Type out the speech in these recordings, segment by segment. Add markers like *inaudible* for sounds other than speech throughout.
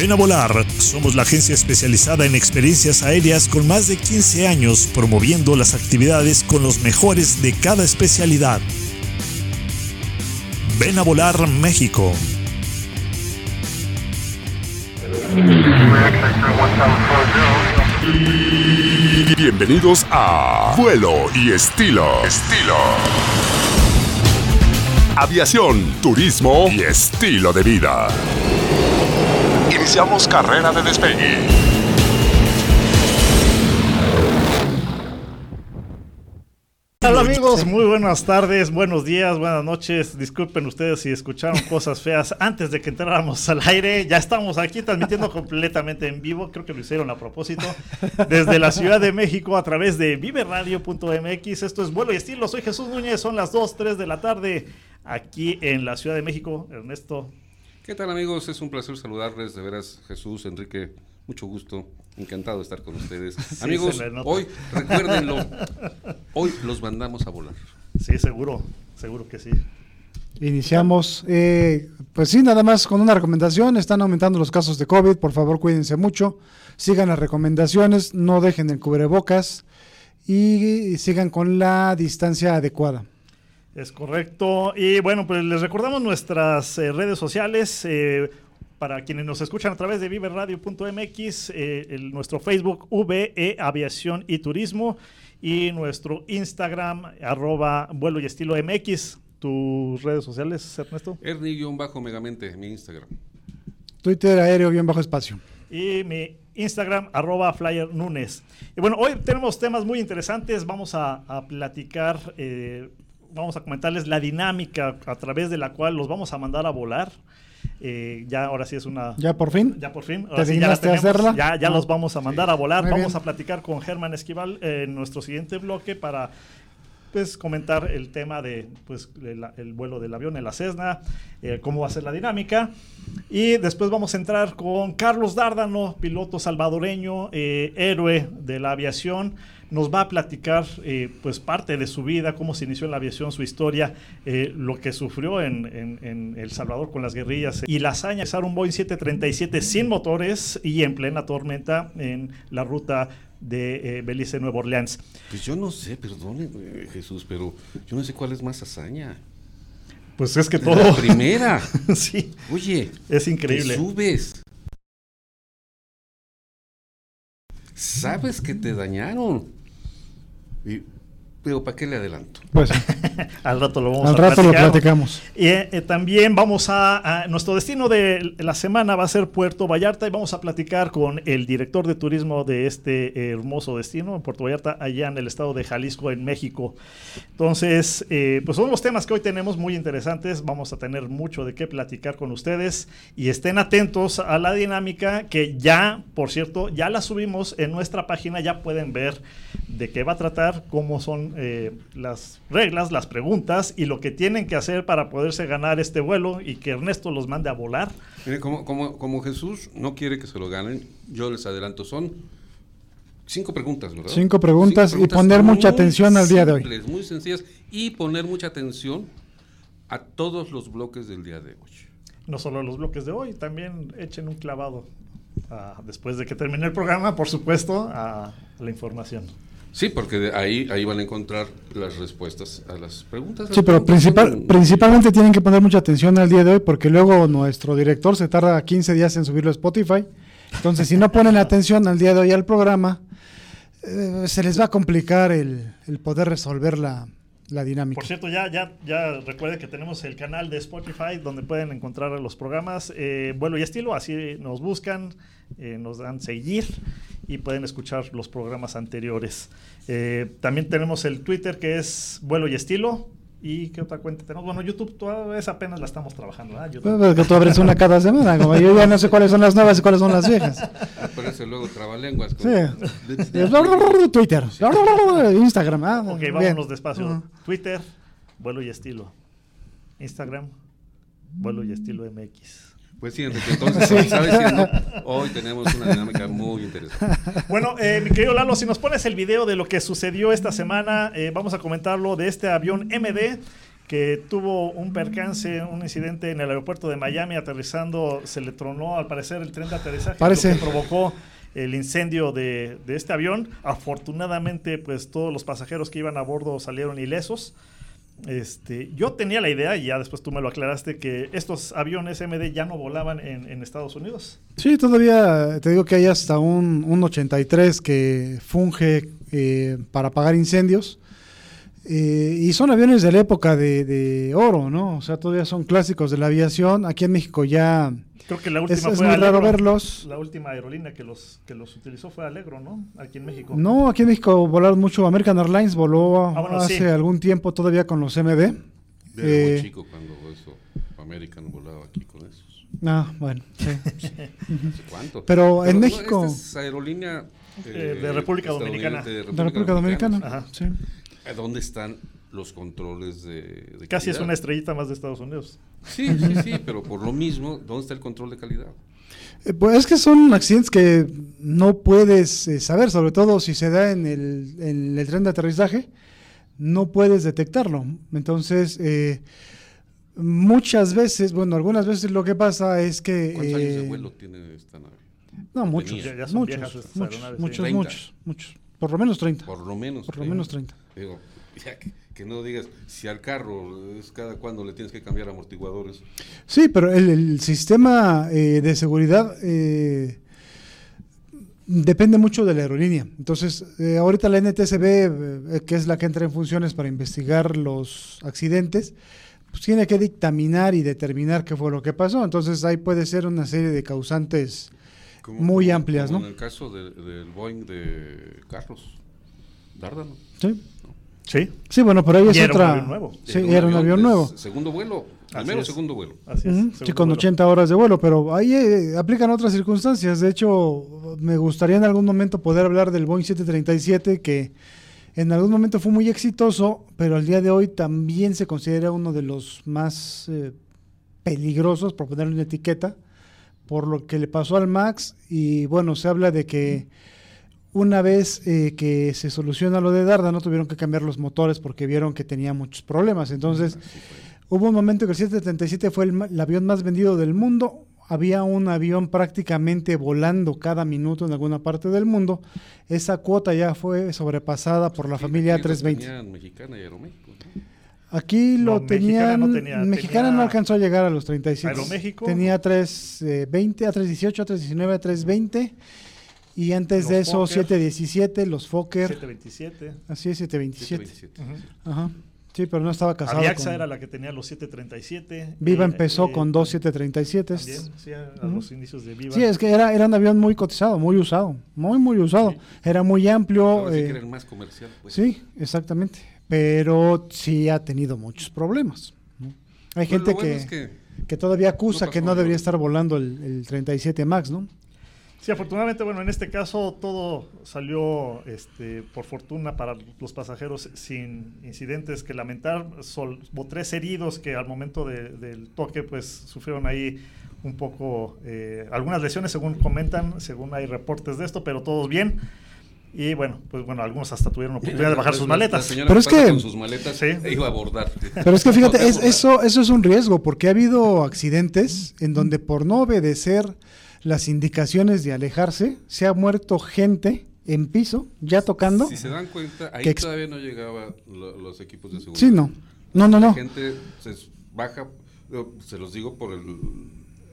Ven a volar. Somos la agencia especializada en experiencias aéreas con más de 15 años promoviendo las actividades con los mejores de cada especialidad. Ven a volar México. Bienvenidos a Vuelo y Estilo. Estilo. Aviación, turismo y estilo de vida. Iniciamos carrera de despegue. Hola amigos, muy buenas tardes, buenos días, buenas noches. Disculpen ustedes si escucharon cosas feas antes de que entráramos al aire. Ya estamos aquí transmitiendo completamente en vivo, creo que lo hicieron a propósito, desde la Ciudad de México a través de viveradio.mx. Esto es Vuelo y Estilo, soy Jesús Núñez, son las 2, 3 de la tarde aquí en la Ciudad de México. Ernesto. ¿Qué tal amigos? Es un placer saludarles, de veras Jesús, Enrique, mucho gusto, encantado de estar con ustedes. *laughs* Sí, amigos, hoy, recuérdenlo, *laughs* hoy los mandamos a volar. Sí, seguro, seguro que sí. Iniciamos, eh, pues sí, nada más con una recomendación, están aumentando los casos de COVID, por favor cuídense mucho, sigan las recomendaciones, no dejen el cubrebocas y sigan con la distancia adecuada. Es correcto. Y bueno, pues les recordamos nuestras eh, redes sociales. eh, para quienes nos escuchan a través de viveradio.mx, eh, nuestro Facebook VE Aviación y Turismo y nuestro Instagram arroba vuelo y estilo MX. ¿Tus redes sociales, Ernesto? Ernie-megamente, mi Instagram. Twitter aéreo bien bajo espacio. y mi Instagram, arroba flyer Nunes. Y bueno, hoy tenemos temas muy interesantes. Vamos a, a platicar, eh, vamos a comentarles la dinámica a través de la cual los vamos a mandar a volar. Eh, ya ahora sí es una... ¿Ya por fin? Ya por fin. ¿Te sí ya tenemos. hacerla? Ya, ya Ah. los vamos a mandar a volar. Muy Vamos bien. a platicar con Germán Esquival eh, en nuestro siguiente bloque para pues comentar el tema de pues el, el vuelo del avión en la Cessna, eh, cómo va a ser la dinámica y después vamos a entrar con Carlos Dárdano, piloto salvadoreño, eh, héroe de la aviación. Nos va a platicar eh, pues parte de su vida, cómo se inició en la aviación, su historia, eh, lo que sufrió en, en- en El Salvador con las guerrillas y la hazaña de usar un Boeing 737 sin motores y en plena tormenta en la ruta de eh, Belice, Nueva Orleans. Pues yo no sé, perdone eh, Jesús, pero yo no sé cuál es más hazaña. Pues es que La todo. primera. *laughs* sí, Oye, es increíble. te subes. Sabes que te dañaron. Y- pero ¿para qué le adelanto? Pues *laughs* Al rato lo vamos al a rato lo platicar. platicamos. Y eh, eh, también vamos a, a- Nuestro destino de la semana va a ser Puerto Vallarta y vamos a platicar con el director de turismo de este hermoso destino, en Puerto Vallarta, allá en el estado de Jalisco, en México. Entonces, eh, pues son los temas que hoy tenemos muy interesantes. Vamos a tener mucho de qué platicar con ustedes y estén atentos a la dinámica que ya, por cierto, ya la subimos en nuestra página. Ya pueden ver de qué va a tratar, cómo son eh, las reglas, las preguntas y lo que tienen que hacer para poderse ganar este vuelo y que Ernesto los mande a volar. Mire, como, como, como Jesús no quiere que se lo ganen, yo les adelanto, son cinco preguntas, ¿verdad? Cinco preguntas y poner mucha atención al día de hoy. simples, Muy sencillas y poner mucha atención a todos los bloques del día de hoy. No solo los bloques de hoy, también echen un clavado ah, después de que termine el programa, por supuesto, a la información. Sí, porque de ahí, ahí van a encontrar las respuestas a las preguntas. Sí, pero principal, principalmente tienen que poner mucha atención al día de hoy porque luego nuestro director se tarda 15 días en subirlo a Spotify Entonces, si no ponen *laughs* atención al día de hoy al programa, eh, se les va a complicar el, el poder resolver la, la dinámica. Por cierto, ya, ya, ya recuerden que tenemos el canal de Spotify donde pueden encontrar los programas eh, Vuelo y Estilo, así nos buscan, eh, nos dan seguir y pueden escuchar los programas anteriores. Eh, también tenemos el Twitter que es Vuelo y Estilo. ¿Y qué otra cuenta tenemos? Bueno, YouTube todavía es apenas la estamos trabajando, ¿verdad? YouTube. Que tú abres una cada semana, como yo ya no sé cuáles son las nuevas y cuáles son las viejas. Aparece luego trabalenguas. con- Sí. Twitter, Instagram. Ah, Ok, bien. vámonos despacio. Twitter, Vuelo y Estilo. Instagram, Vuelo y Estilo MX. Pues sí, Enrique, entonces, *laughs* diciendo, hoy tenemos una dinámica muy interesante. Bueno, eh, mi querido Lalo, si nos pones el video de lo que sucedió esta semana, eh, vamos a comentarlo de este avión MD que tuvo un percance, un incidente en el aeropuerto de Miami aterrizando, se le tronó al parecer el tren de aterrizaje, Parece. lo que provocó el incendio de, de este avión. Afortunadamente, pues todos los pasajeros que iban a bordo salieron ilesos. Este, yo tenía la idea, y ya después tú me lo aclaraste, que estos aviones MD ya no volaban en, en Estados Unidos. Sí, todavía te digo que hay hasta un, un 83 que funge eh, para apagar incendios. Eh, y son aviones de la época de, de oro, ¿no? O sea, todavía son clásicos de la aviación. Aquí en México ya Creo que la última es fue muy raro Allegro. verlos. La última aerolínea que los, que los utilizó fue Alegro, ¿no? Aquí en México. No, aquí en México volaron mucho. American Airlines voló Ah, bueno, hace sí. algún tiempo todavía con los MD. Era Eh, muy chico cuando eso, American volaba aquí con esos. Ah, bueno, sí. *laughs* ¿Hace cuánto? Pero en no, México- esta es aerolínea Eh, de República Dominicana. De República Dominicana. Ajá. Sí. ¿A ¿Dónde están los controles de, de Casi es una estrellita más de Estados Unidos. Sí, sí, sí, *laughs* pero por lo mismo, ¿dónde está el control de calidad? Eh, Pues es que son accidentes que no puedes eh, saber, sobre todo si se da en el, en el tren de aterrizaje, no puedes detectarlo. Entonces, eh, muchas veces, bueno, algunas veces lo que pasa es que... ¿Cuántos años de eh, vuelo tiene esta nave? No, muchos, Ya- ya son muchos, muchos, muchos, muchos, muchos. Por lo menos 30. Por lo menos. Por lo menos 30. Digo, ya que, que no digas, si al carro es cada cuando le tienes que cambiar amortiguadores. Sí, pero el, el sistema eh, de seguridad eh, depende mucho de la aerolínea. Entonces, eh, ahorita la NTSB, eh, que es la que entra en funciones para investigar los accidentes, pues tiene que dictaminar y determinar qué fue lo que pasó. Entonces, ahí puede ser una serie de causantes Como- muy como- amplias, como ¿no? En el caso de- del Boeing de Carlos, Dárdano. Sí, Sí. sí bueno, pero ahí Y es era un otra. avión nuevo. Sí, era un avión nuevo. Segundo vuelo, primero o es. segundo vuelo. Así es. Sí, segundo con vuelo. 80 horas de vuelo, pero ahí eh, aplican otras circunstancias. De hecho, me gustaría en algún momento poder hablar del Boeing 737, que en algún momento fue muy exitoso, pero al día de hoy también se considera uno de los más eh, peligrosos, por ponerle una etiqueta, por lo que le pasó al MAX. Y bueno, se habla de que una vez eh, que se soluciona lo de Darda, no tuvieron que cambiar los motores porque vieron que tenía muchos problemas. Entonces, Hubo un momento que el 737 fue el, avión más vendido del mundo. Había un avión prácticamente volando cada minuto en alguna parte del mundo. Esa cuota ya fue sobrepasada por la Sí, familia aquí lo 320. tenían Mexicana y Aeroméxico. ¿no? Aquí No, lo Mexicana tenían. no tenía, Mexicana tenía- no alcanzó a llegar a los 37. Aeroméxico. Tenía 320, a 318, a 319, a 320. Y antes Los de eso, Fokker. 717, los Fokker. 727. Así es, 727. 727. Ajá. Sí, pero no estaba casado. Aviaxa con- era la que tenía los 737. Viva Eh, empezó eh, con dos 737. También, sí, a, a Ujú. los inicios de Viva. Sí, es que era, era un avión muy cotizado, muy usado, muy, muy usado. Sí. Era muy amplio. Ahora sí eh, que era el más comercial. Pues. sí, exactamente. Pero sí ha tenido muchos problemas. ¿no? Hay Pues gente bueno que, es que que todavía acusa no que no debería estar volando el, el 37 MAX, ¿no? Sí, afortunadamente, bueno, en este caso todo salió, este, por fortuna para los pasajeros sin incidentes que lamentar. Sol, hubo tres heridos que al momento de- del toque, pues, sufrieron ahí un poco, eh, algunas lesiones, según comentan, según hay reportes de esto, pero todos bien. Y bueno, pues bueno, algunos hasta tuvieron oportunidad de bajar sus maletas. Pero es que- con sus maletas Sí. e iba a abordar. Pero es que *laughs* fíjate, No, es- eso, eso es un riesgo, porque ha habido accidentes en donde por no obedecer las indicaciones de alejarse, se ha muerto gente en piso, ya tocando. Si se dan cuenta, ahí que todavía no llegaban lo- los equipos de seguridad. Sí, no. No, no, La no. gente se baja, se los digo por el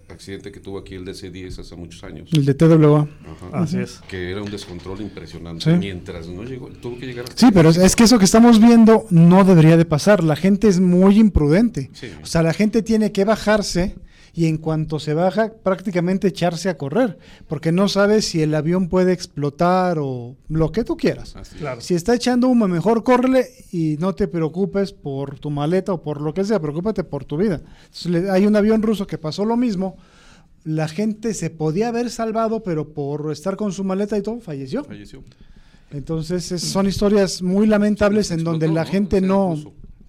accidente que tuvo aquí el DC-10 hace muchos años. El de TWA. Ajá. Así es. Que era un descontrol impresionante. Sí. Mientras no llegó, tuvo que llegar. Sí, pero es, es que eso que estamos viendo no debería de pasar. La gente es muy imprudente. Sí. O sea, la gente tiene que bajarse y en cuanto se baja, prácticamente echarse a correr, porque no sabes si el avión puede explotar o lo que tú quieras. Así es. Claro. Si está echando humo, mejor córrele y no te preocupes por tu maleta o por lo que sea, preocúpate por tu vida. Entonces, hay un avión ruso que pasó lo mismo. La gente se podía haber salvado, pero por estar con su maleta y todo, falleció. Falleció. Entonces es- son historias muy lamentables en donde la ¿no? gente O sea, no.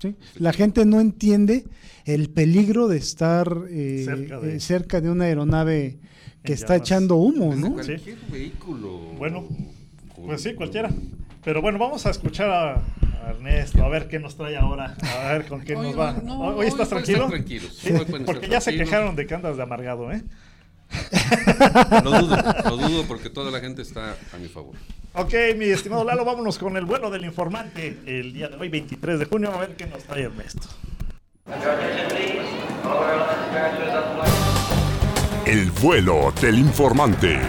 ¿Sí? la gente no entiende el peligro de estar eh, Cerca de- eh, cerca de una aeronave que En está llamas. echando humo, Desde ¿no? cualquier vehículo. Bueno, Pues sí, cualquiera. Pero bueno, vamos a escuchar a, a Ernesto, a ver qué nos trae ahora, a ver con qué Hoy- nos va. hoy no, ¿Hoy, hoy estás tranquilo? Sí, hoy porque ya se quejaron de que andas de amargado, ¿eh? Lo dudo, lo dudo porque toda la gente está a mi favor. Ok, mi estimado Lalo, vámonos con el vuelo del informante el día de hoy, 23 de junio, a ver qué nos trae Ernesto. El vuelo del informante.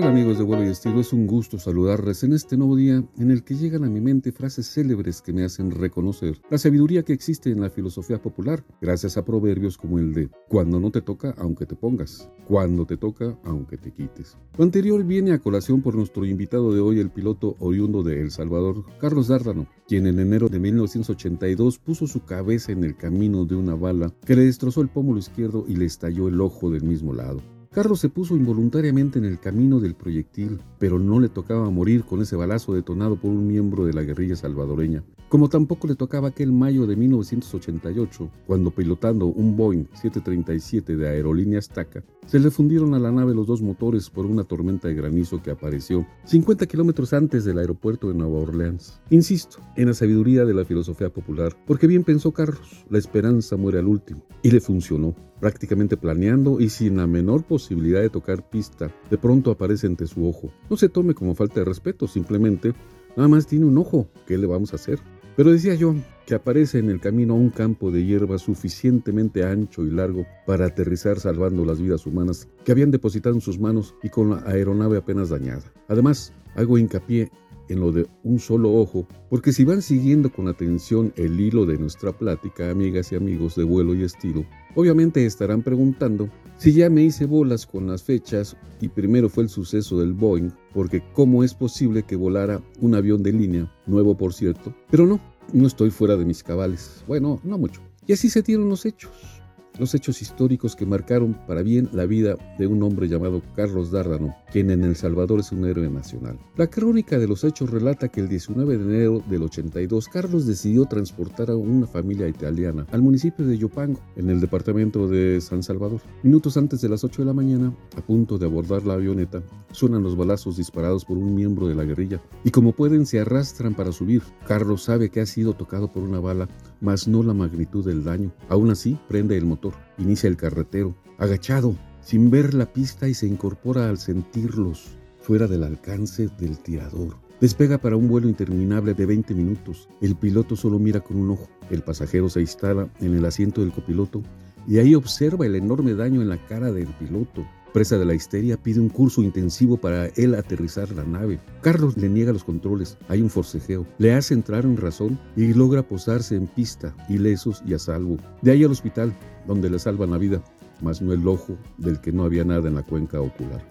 Tal amigos de vuelo y estilo? Es un gusto saludarles en este nuevo día en el que llegan a mi mente frases célebres que me hacen reconocer la sabiduría que existe en la filosofía popular, gracias a proverbios como el de cuando no te toca aunque te pongas, cuando te toca aunque te quites. Lo anterior viene a colación por nuestro invitado de hoy, el piloto oriundo de El Salvador, Carlos Dárdano, quien en enero de 1982 puso su cabeza en el camino de una bala que le destrozó el pómulo izquierdo y le estalló el ojo del mismo lado. Carlos se puso involuntariamente en el camino del proyectil, pero no le tocaba morir con ese balazo detonado por un miembro de la guerrilla salvadoreña, como tampoco le tocaba aquel mayo de 1988, cuando pilotando un Boeing 737 de Aerolíneas TACA, se le fundieron a la nave los dos motores por una tormenta de granizo que apareció 50 kilómetros antes del aeropuerto de Nueva Orleans. Insisto, en la sabiduría de la filosofía popular, porque bien pensó Carlos, la esperanza muere al último, y le funcionó prácticamente planeando y sin la menor posibilidad de tocar pista, de pronto aparece ante su ojo. No se tome como falta de respeto, simplemente nada más tiene un ojo, ¿qué le vamos a hacer? Pero decía yo que aparece en el camino un campo de hierba suficientemente ancho y largo para aterrizar salvando las vidas humanas que habían depositado en sus manos y con la aeronave apenas dañada. Además, hago hincapié en lo de un solo ojo, porque si van siguiendo con atención el hilo de nuestra plática, amigas y amigos de vuelo y estilo, obviamente estarán preguntando si ya me hice bolas con las fechas y primero fue el suceso del Boeing, porque cómo es posible que volara un avión de línea, nuevo por cierto, pero no, no estoy fuera de mis cabales, bueno, no mucho. Y así se dieron los hechos los hechos históricos que marcaron para bien la vida de un hombre llamado Carlos Dárdano, quien en El Salvador es un héroe nacional. La crónica de los hechos relata que el 19 de enero del 82 Carlos decidió transportar a una familia italiana al municipio de Yopango, en el departamento de San Salvador. Minutos antes de las 8 de la mañana, a punto de abordar la avioneta, suenan los balazos disparados por un miembro de la guerrilla y como pueden se arrastran para subir. Carlos sabe que ha sido tocado por una bala, mas no la magnitud del daño. Aún así, prende el motor, inicia el carretero, agachado, sin ver la pista y se incorpora al sentirlos fuera del alcance del tirador. Despega para un vuelo interminable de 20 minutos. El piloto solo mira con un ojo. El pasajero se instala en el asiento del copiloto y ahí observa el enorme daño en la cara del piloto. Presa de la histeria, pide un curso intensivo para él aterrizar la nave. Carlos le niega los controles, hay un forcejeo, le hace entrar en razón y logra posarse en pista, ilesos y a salvo. De ahí al hospital, donde le salvan la vida, mas no el ojo del que no había nada en la cuenca ocular.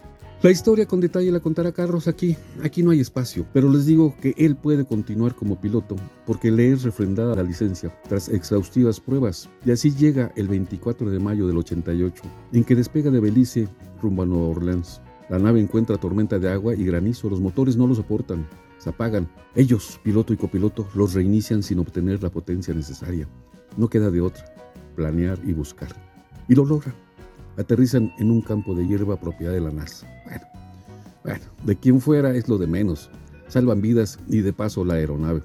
La historia con detalle la contará Carlos aquí. Aquí no hay espacio, pero les digo que él puede continuar como piloto porque le es refrendada la licencia tras exhaustivas pruebas y así llega el 24 de mayo del 88 en que despega de Belice rumbo a Nueva Orleans. La nave encuentra tormenta de agua y granizo, los motores no lo soportan, se apagan. Ellos, piloto y copiloto, los reinician sin obtener la potencia necesaria. No queda de otra, planear y buscar. Y lo logran aterrizan en un campo de hierba propiedad de la NASA. Bueno, bueno, de quien fuera es lo de menos. Salvan vidas y de paso la aeronave.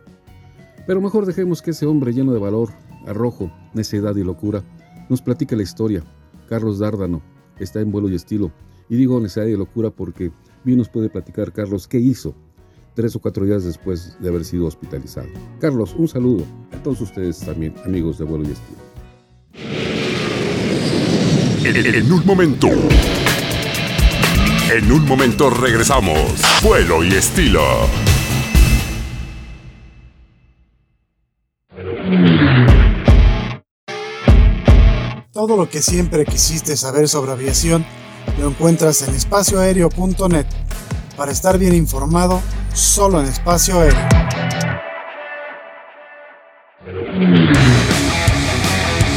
Pero mejor dejemos que ese hombre lleno de valor, arrojo, necedad y locura nos platique la historia. Carlos Dárdano está en vuelo y estilo. Y digo necedad y locura porque bien nos puede platicar Carlos qué hizo tres o cuatro días después de haber sido hospitalizado. Carlos, un saludo a todos ustedes también, amigos de vuelo y estilo. En un momento. En un momento regresamos. Vuelo y estilo. Todo lo que siempre quisiste saber sobre aviación lo encuentras en espacioaéreo.net. Para estar bien informado, solo en espacio aéreo.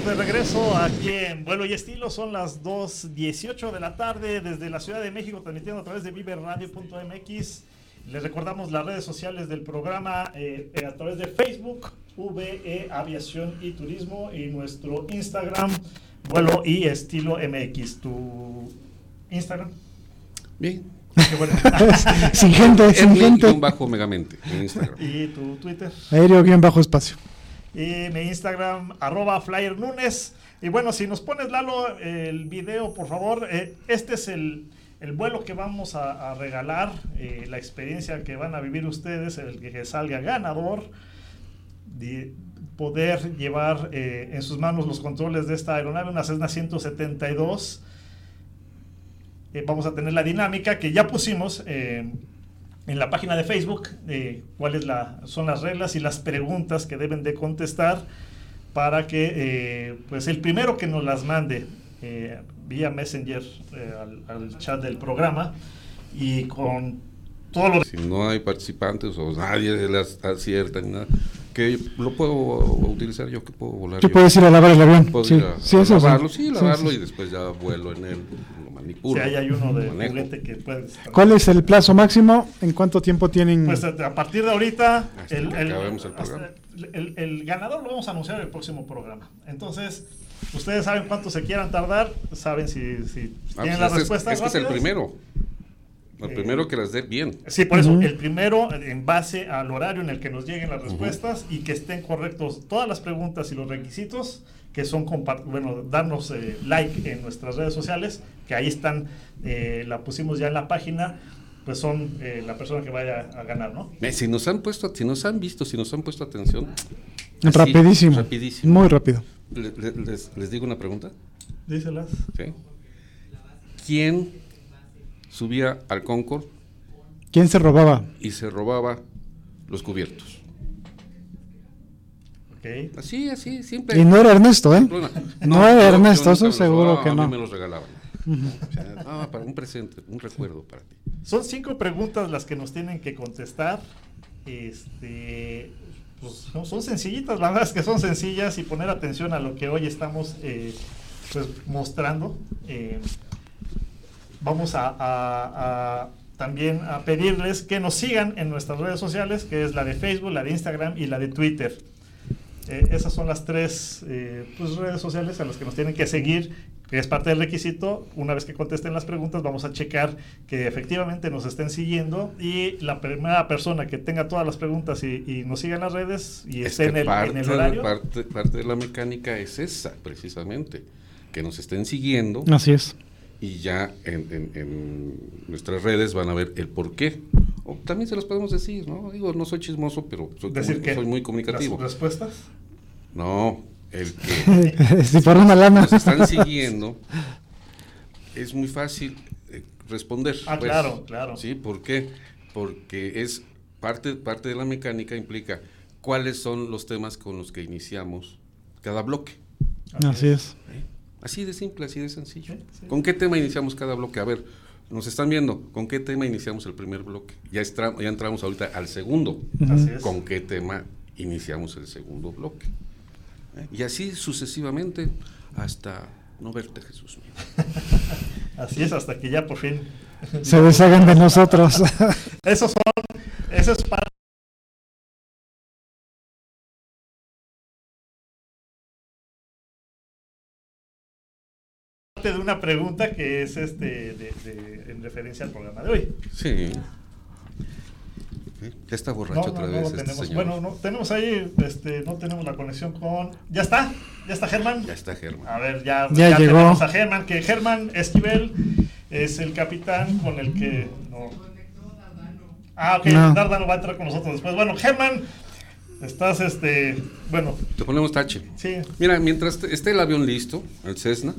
Estamos de regreso aquí en Vuelo y Estilo. Son las 2.18 de la tarde desde la Ciudad de México, transmitiendo a través de viverradio.mx. Les recordamos las redes sociales del programa eh, eh, a través de Facebook, VE Aviación y Turismo, y nuestro Instagram, Vuelo y Estilo MX. ¿Tu Instagram? Bien. Bueno. *laughs* sin gente, sin gente. Bajo megamente en Instagram. ¿Y tu Twitter? Aéreo bien bajo espacio. Y mi Instagram, arroba Flyer Nunes. Y bueno, si nos pones, Lalo, el video, por favor. Eh, este es el, el vuelo que vamos a, regalar, eh, la experiencia que van a vivir ustedes, el que salga ganador, de poder llevar eh, en sus manos los controles de esta aeronave, una Cessna 172. Eh, vamos a tener la dinámica que ya pusimos en la página de Facebook, eh, cuáles la, son las reglas y las preguntas que deben de contestar para que eh, pues el primero que nos las mande eh, vía Messenger eh, al, al chat del programa y con todo lo Si no hay participantes o nadie las acierta ni nada, que lo puedo utilizar yo, que puedo volar. Tú yo. puedes ir a lavar el avión. Puedo Sí, ir a, sí, a eso lavarlo, sí, Sí, lavarlo sí. y después ya vuelo en él, lo si hay uno de manejo. juguete que puedes ¿Cuál es el plazo máximo? ¿En cuánto tiempo tienen? Pues a partir de ahorita, Hasta el, que el- acabemos el el- el ganador lo vamos a anunciar en el próximo programa. Entonces, ustedes saben cuánto se quieran tardar, saben si, si Ah, tienen pues las este es- respuestas Este es el primero. El Eh, primero que las dé bien. Sí, por eso, Ujú. el primero en base al horario en el que nos lleguen las respuestas y que estén correctos todas las preguntas y los requisitos, que son, bueno, darnos eh, like en nuestras redes sociales, que ahí están, eh, la pusimos ya en la página, pues son eh, la persona que vaya a ganar, ¿no? Si nos han puesto, si nos han visto, si nos han puesto atención. así, rapidísimo. rapidísimo. Muy rápido. Le- le- les, les digo una pregunta. Díselas. ¿sí? ¿Quién subía al Concorde ¿Quién se robaba? y se robaba los cubiertos? Ok. Así, así, siempre. Y no era Ernesto, ¿eh? No, No era Ernesto, eso seguro que a mí no. me los regalaban. O sea, ah, para un presente, un recuerdo para ti. Son cinco preguntas las que nos tienen que contestar. Este, pues, son, son sencillitas, la verdad es que son sencillas y poner atención a lo que hoy estamos eh, pues, mostrando. Eh, vamos a, a- a también a pedirles que nos sigan en nuestras redes sociales, que es la de Facebook, la de Instagram y la de Twitter. Eh, esas son las tres eh, pues, redes sociales a las que nos tienen que seguir, que es parte del requisito. Una vez que contesten las preguntas, vamos a checar que efectivamente nos estén siguiendo y la primera persona que tenga todas las preguntas y, y nos siga en las redes y Es esté en el, parte, en el de- horario. parte, parte de la mecánica es esa, precisamente. Que nos estén siguiendo Así es. y ya en, en- en nuestras redes van a ver el por qué. O también se los podemos decir, ¿no? Digo, no soy chismoso, pero soy, Decir comu- que soy muy comunicativo. Las respuestas. No, el que *laughs* si por una lana. nos están siguiendo, es muy fácil eh, responder. Ah, pues. claro, claro. ¿Sí? ¿Por qué? Porque es parte, parte de la mecánica implica cuáles son los temas con los que iniciamos cada bloque. Así es. ¿Eh? Así de simple, así de sencillo. ¿Con qué tema iniciamos cada bloque? A ver, nos están viendo, ¿con qué tema iniciamos el primer bloque? Ya, ya entramos ahorita al segundo. ¿Con qué tema iniciamos el segundo bloque? ¿Eh? Y así sucesivamente hasta no verte, Jesús mío. *laughs* así es, hasta que ya por fin se deshagan de nosotros. *laughs* Esos son, eso es parte de una pregunta que es este de, en referencia al programa de hoy. Sí. Ya está borracho otra vez. este tenemos. Bueno, no, tenemos ahí, este, no tenemos la conexión con. ¿Ya está? ¿Ya está Germán? Ya está Germán. A ver, ya, ya, tenemos a Germán, que Germán Esquivel es el capitán con el que. No. Ah, ok, Dardano va a entrar con nosotros después. Bueno, Germán, estás, este. Bueno. Te ponemos tache. Sí. Mira, mientras esté el avión listo, el Cessna,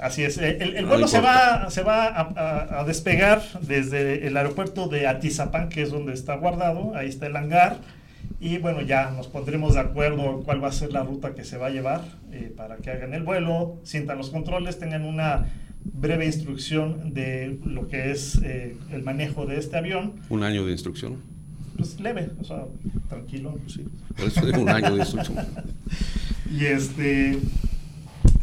Así es. El, vuelo se va, se va a, despegar desde el aeropuerto de Atizapán, que es donde está guardado. Ahí está el hangar. Y bueno, ya nos pondremos de acuerdo cuál va a ser la ruta que se va a llevar eh, para que hagan el vuelo, sientan los controles, tengan una breve instrucción de lo que es eh, el manejo de este avión. Un año de instrucción. Pues leve, o sea, tranquilo. Sí, por eso es un año de instrucción. *laughs* y este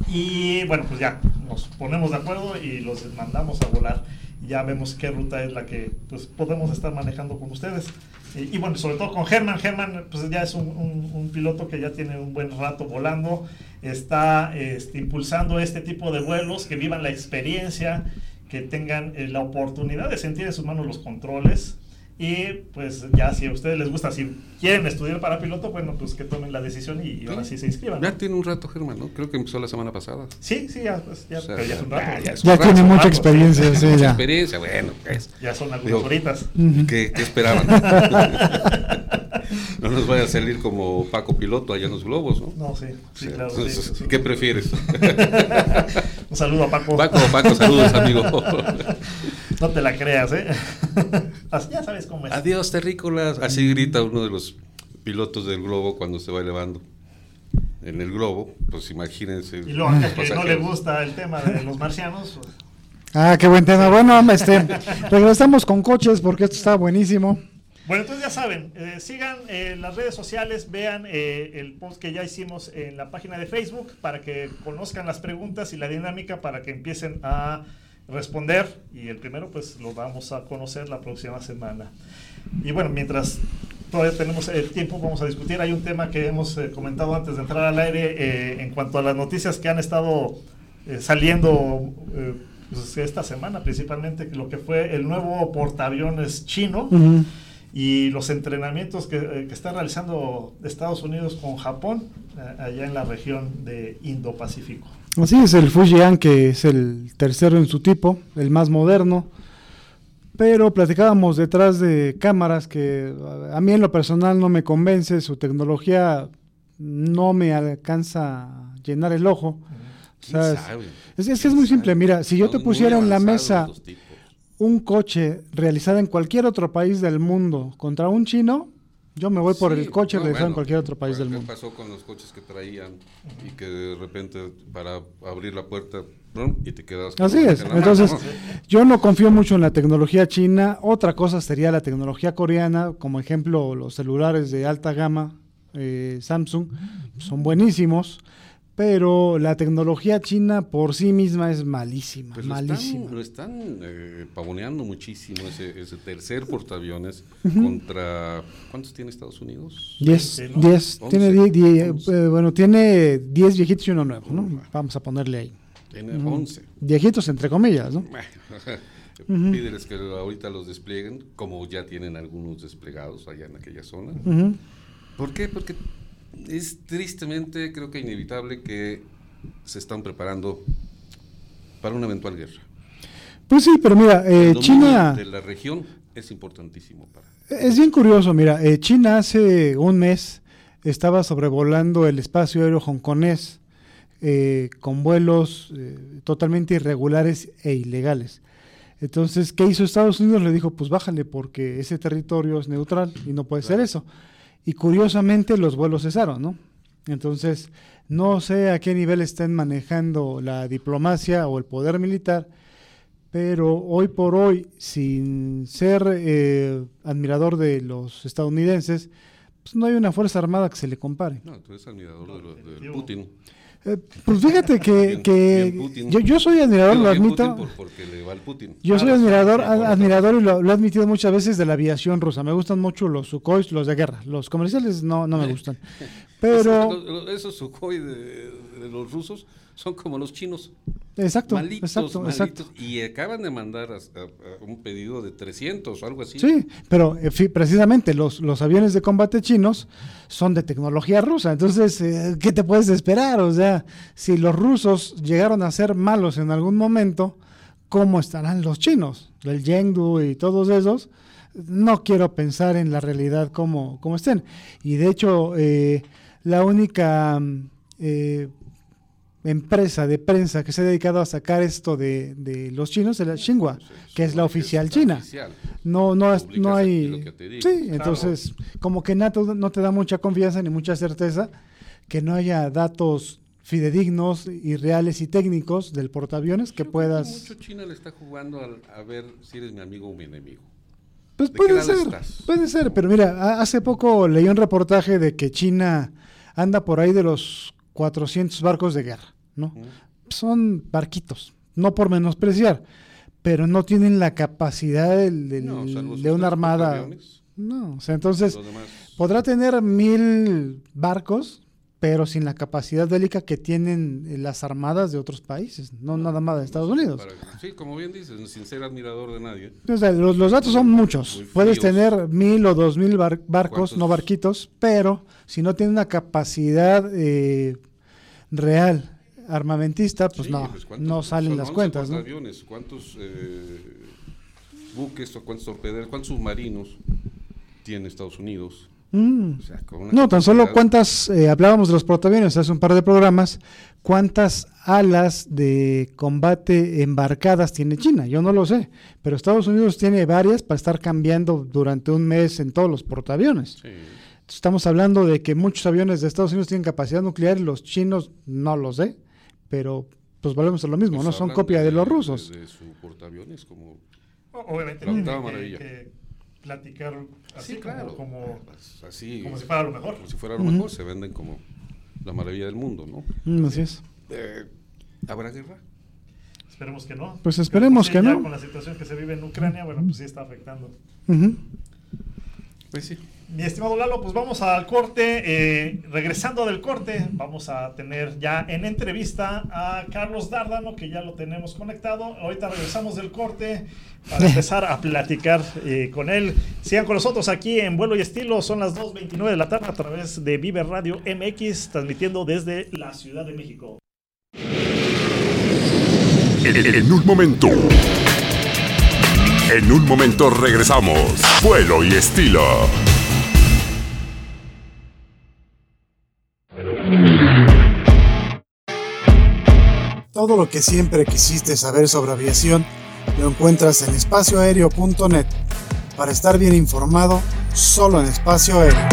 y bueno, pues ya nos ponemos de acuerdo y los mandamos a volar. Ya vemos qué ruta es la que pues, podemos estar manejando con ustedes. Y, bueno, sobre todo con Germán. Germán pues ya es un, piloto que ya tiene un buen rato volando. Está este, impulsando este tipo de vuelos, que vivan la experiencia, que tengan eh, la oportunidad de sentir en sus manos los controles y pues ya si a ustedes les gusta, si quieren estudiar para piloto, bueno, pues que tomen la decisión y, ahora sí se inscriban. Ya tiene un rato, Germán, ¿no? Creo que empezó la semana pasada. Sí, sí, ya, pues, ya, pero ya es un rato. Ya, tiene mucha experiencia, sí, ya. experiencia, bueno, pues. Ya son algunas horitas. ¿qué, ¿Qué esperaban? *laughs* *laughs* no nos vaya a salir como Paco Piloto allá en los globos, ¿no? No, sí, sí, claro. ¿Qué prefieres? *laughs* un saludo a Paco. Paco, Paco, saludos, amigo. *laughs* No te la creas, ¿eh? ya sabes cómo es. Adiós, terrícolas. Así grita uno de los pilotos del globo cuando se va elevando. En el globo, pues imagínense. Y luego, que no le gusta el tema de los marcianos. Pues. Ah, qué buen tema. Bueno, este, regresamos con coches porque esto está buenísimo. Bueno, entonces ya saben, eh, sigan eh, las redes sociales, vean eh, el post que ya hicimos en la página de Facebook para que conozcan las preguntas y la dinámica para que empiecen a responder y el primero pues lo vamos a conocer la próxima semana. Y bueno, mientras todavía tenemos el tiempo, vamos a discutir. Hay un tema que hemos eh, comentado antes de entrar al aire eh, en cuanto a las noticias que han estado eh, saliendo pues, esta semana, principalmente lo que fue el nuevo portaaviones chino. Y los entrenamientos que, que, está realizando Estados Unidos con Japón, allá en la región de Indo-Pacífico. Así es, el Fujian, que es el tercero en su tipo, el más moderno. Pero platicábamos detrás de cámaras que a mí en lo personal no me convence, su tecnología no me alcanza a llenar el ojo. es, que es muy simple, mira, si yo te pusiera en la mesa un coche realizado en cualquier otro país del mundo contra un chino, yo me voy por el coche realizado en cualquier otro país del mundo. ¿Qué pasó con los coches que traían y que de repente para abrir la puerta y te quedas Así es. Entonces, yo no confío mucho en la tecnología china. Otra cosa sería la tecnología coreana, como ejemplo los celulares de alta gama eh, Samsung son buenísimos pero la tecnología china por sí misma es malísima, pues malísima. Lo están, eh, pavoneando muchísimo ese, tercer portaaviones contra ¿cuántos tiene Estados Unidos? Diez, diez, tiene diez, eh, bueno, tiene diez viejitos y uno nuevo, ¿no? Vamos a ponerle ahí. Tiene once. Viejitos entre comillas, ¿no? *laughs* *laughs* Pídeles que ahorita los desplieguen, como ya tienen algunos desplegados allá en aquella zona. ¿Por qué? Porque es tristemente, creo que inevitable que se están preparando para una eventual guerra. Pues sí, pero mira, eh, China... De la región es importantísimo para... Es bien curioso, mira, eh, China hace un mes estaba sobrevolando el espacio aéreo hongkonés eh, con vuelos totalmente irregulares e ilegales. Entonces, ¿qué hizo Estados Unidos? Le dijo, pues bájale porque ese territorio es neutral y no puede ser eso. Y curiosamente los vuelos cesaron, ¿no? Entonces, no sé a qué nivel estén manejando la diplomacia o el poder militar, pero hoy por hoy, sin ser eh, admirador de los estadounidenses, pues no hay una fuerza armada que se le compare. No, tú eres admirador de, de Putin. Eh, pues fíjate que, que yo, yo, soy admirador, lo admito. Yo soy admirador, admirador y lo, he admitido muchas veces de la aviación rusa. Me gustan mucho los Sukhois, los de guerra. Los comerciales no, no me gustan. *laughs* Pero. Esos Sukhoi de, de los rusos son como los chinos. Exacto, malitos, exacto, malitos, exacto. Y acaban de mandar a, un pedido de 300 o algo así. Sí, pero eh, precisamente los, los aviones de combate chinos son de tecnología rusa. Entonces, eh, ¿qué te puedes esperar? O sea, si los rusos llegaron a ser malos en algún momento, ¿cómo estarán los chinos? El Yengdu y todos esos. No quiero pensar en la realidad como, como estén. Y de hecho, eh, la única... Eh, empresa de prensa que se ha dedicado a sacar esto de, de los chinos es la Xinhua, que es la oficial china. No, no, no hay. Sí, entonces, como que NATO no te da mucha confianza ni mucha certeza que no haya datos fidedignos y reales y técnicos del portaaviones que puedas. mucho China le está jugando a, a, ver si eres mi amigo o mi enemigo. Pues puede ser, puede ser, pero mira, hace poco leí un reportaje de que China anda por ahí de los 400 barcos de guerra. ¿No? Son barquitos, no por menospreciar, pero no tienen la capacidad del, del, no, o sea, de una armada. No, o sea, entonces podrá tener mil barcos, pero sin la capacidad bélica que tienen las armadas de otros países, no, no nada más de Estados Unidos. Para, sí, como bien dices, sin ser admirador de nadie. O sea, los, los, datos son muchos. Puedes tener mil o dos mil bar barcos, no barquitos, pero si no tiene una capacidad eh, real armamentista, pues sí, no, pues no salen las cuentas. ¿no? aviones? ¿Cuántos eh, buques o cuántos torpederos, cuántos submarinos tiene Estados Unidos? Mm. O sea, no, tan solo cuántas, eh, hablábamos de los portaaviones hace un par de programas, cuántas alas de combate embarcadas tiene China, yo no lo sé, pero Estados Unidos tiene varias para estar cambiando durante un mes en todos los portaaviones. Sí. Estamos hablando de que muchos aviones de Estados Unidos tienen capacidad nuclear y los chinos no lo sé pero pues volvemos a lo mismo, pues ¿no? Son copia de, de, los rusos. De, de su portaaviones como obviamente la octava maravilla. Que platicar así sí, claro. como, como, así, como si fuera lo mejor. Como si fuera lo uh -huh. mejor, se venden como la maravilla del mundo, ¿no? Mm, así es. Eh, ¿Habrá guerra? Esperemos que no. Pues esperemos que sí, no. Con la situación que se vive en Ucrania, bueno, pues sí está afectando. Uh -huh. Pues sí. Mi estimado Lalo, pues vamos al corte. Eh, regresando del corte, vamos a tener ya en entrevista a Carlos Dárdano, que ya lo tenemos conectado. Ahorita regresamos del corte para *laughs* empezar a platicar eh, con él. Sigan con nosotros aquí en Vuelo y Estilo. Son las 2.29 de la tarde a través de Vive Radio MX, transmitiendo desde la Ciudad de México. En un momento. En un momento regresamos. Vuelo y Estilo. Todo lo que siempre quisiste saber sobre aviación lo encuentras en espacioaéreo.net. Para estar bien informado, solo en espacio aéreo.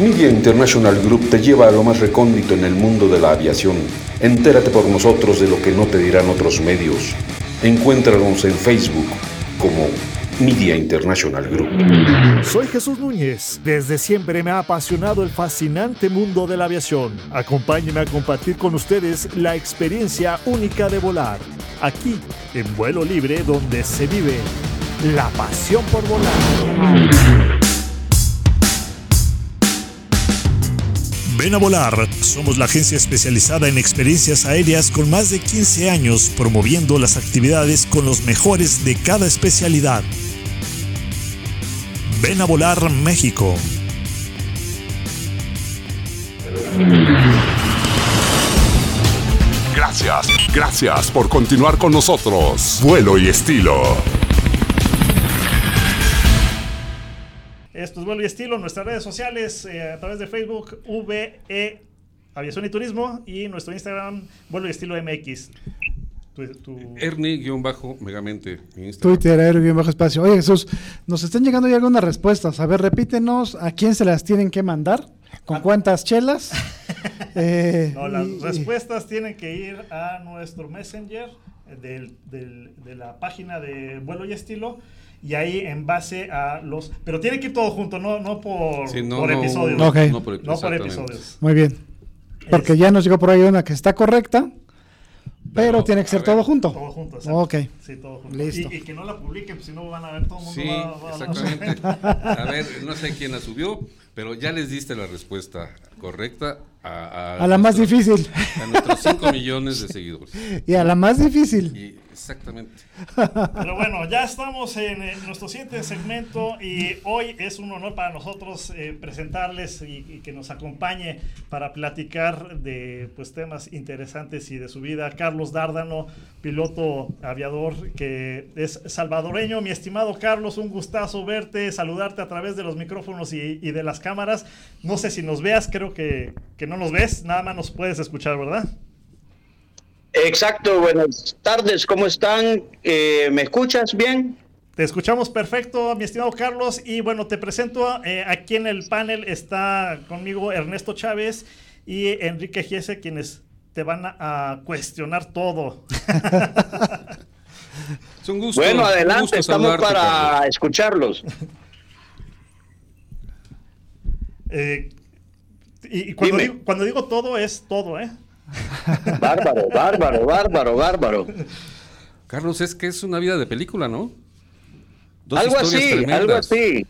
Media International Group te lleva a lo más recóndito en el mundo de la aviación. Entérate por nosotros de lo que no te dirán otros medios. Encuéntranos en Facebook como Media International Group. Soy Jesús Núñez. Desde siempre me ha apasionado el fascinante mundo de la aviación. Acompáñenme a compartir con ustedes la experiencia única de volar. Aquí, en vuelo libre, donde se vive la pasión por volar. Ven a volar. Somos la agencia especializada en experiencias aéreas con más de 15 años promoviendo las actividades con los mejores de cada especialidad. Ven a volar México. Gracias, gracias por continuar con nosotros. Vuelo y estilo. Esto es Vuelo y Estilo, nuestras redes sociales, eh, a través de Facebook, VE Aviación y Turismo y nuestro Instagram, vuelo y estilo MX. Ernie-megamente. Twitter, Ernie-espacio. Oye, Jesús, nos están llegando ya algunas respuestas. A ver, repítenos a quién se las tienen que mandar, con ah. cuántas chelas. *laughs* Eh, no, las respuestas tienen que ir a nuestro Messenger del, de la página de vuelo y estilo y ahí en base a los... Pero tiene que ir todo junto, no, no, por, por episodios. No, por, episodios. Muy bien. Porque ya nos llegó por ahí una que está correcta. Pero, tiene que ser todo junto. Todo junto, Ok. Sí, todo junto. Listo. Y, que no la publiquen, pues, si no van a ver todo el mundo. Sí, exactamente. *laughs* a ver, no sé quién la subió, pero ya les diste la respuesta correcta a, a, la más difícil. A nuestros 5 *laughs* millones de seguidores. Y a la más difícil. exactamente. Pero bueno, ya estamos en, nuestro siguiente segmento y hoy es un honor para nosotros eh, presentarles y, que nos acompañe para platicar de pues, temas interesantes y de su vida. Carlos Dárdano, piloto aviador que es salvadoreño. Mi estimado Carlos, un gustazo verte, saludarte a través de los micrófonos y, de las cámaras. No sé si nos veas, creo que, que no nos ves, nada más nos puedes escuchar, ¿verdad? Exacto, buenas tardes, ¿cómo están? Eh, ¿Me escuchas bien? Te escuchamos perfecto, mi estimado Carlos. Y bueno, te presento eh, aquí en el panel está conmigo Ernesto Chávez y Enrique Giese, quienes te van a, cuestionar todo. *laughs* es un gusto. Bueno, adelante, estamos para escucharlos. *laughs* Eh, y, cuando, digo, cuando digo todo, es todo, ¿eh? *laughs* Bárbaro, bárbaro, bárbaro, bárbaro. Carlos, es que es una vida de película, ¿no? algo así, algo así.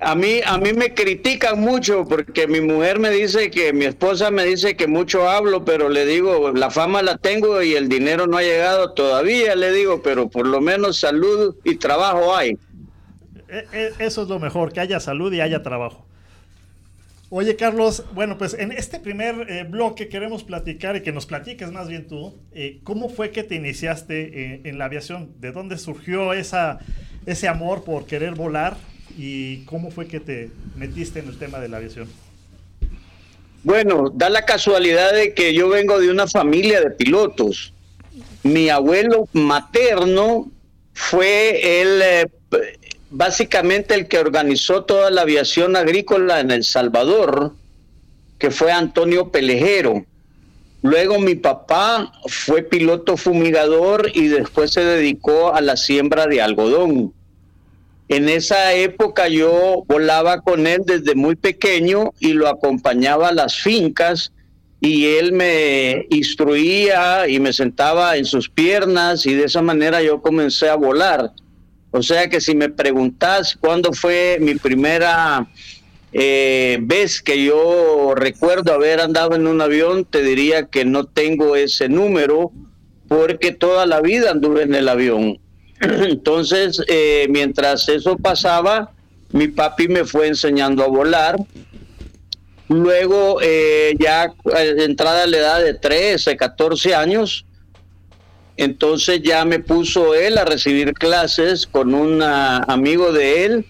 A mí, a mí me critican mucho porque mi mujer me dice que, mi esposa me dice que mucho hablo, pero le digo, la fama la tengo y el dinero no ha llegado todavía, le digo, pero por lo menos salud y trabajo hay. E, e, eso es lo mejor, que haya salud y haya trabajo. Oye, Carlos, bueno, pues en este primer eh, bloque queremos platicar y que nos platiques más bien tú, eh, ¿cómo fue que te iniciaste eh, en la aviación? ¿De dónde surgió esa, ese amor por querer volar? ¿Y cómo fue que te metiste en el tema de la aviación? Bueno, da la casualidad de que yo vengo de una familia de pilotos. Mi abuelo materno fue el básicamente el que organizó toda la aviación agrícola en El Salvador, que fue Antonio Pelejero. Luego mi papá fue piloto fumigador y después se dedicó a la siembra de algodón. En esa época yo volaba con él desde muy pequeño y lo acompañaba a las fincas y él me instruía y me sentaba en sus piernas y de esa manera yo comencé a volar. O sea que si me preguntas cuándo fue mi primera eh, vez que yo recuerdo haber andado en un avión, te diría que no tengo ese número porque toda la vida anduve en el avión. *clears throat* Entonces, eh, mientras eso pasaba, mi papi me fue enseñando a volar. Luego, eh, ya entrada la edad de 13, 14 años, entonces ya me puso él a recibir clases con un amigo de él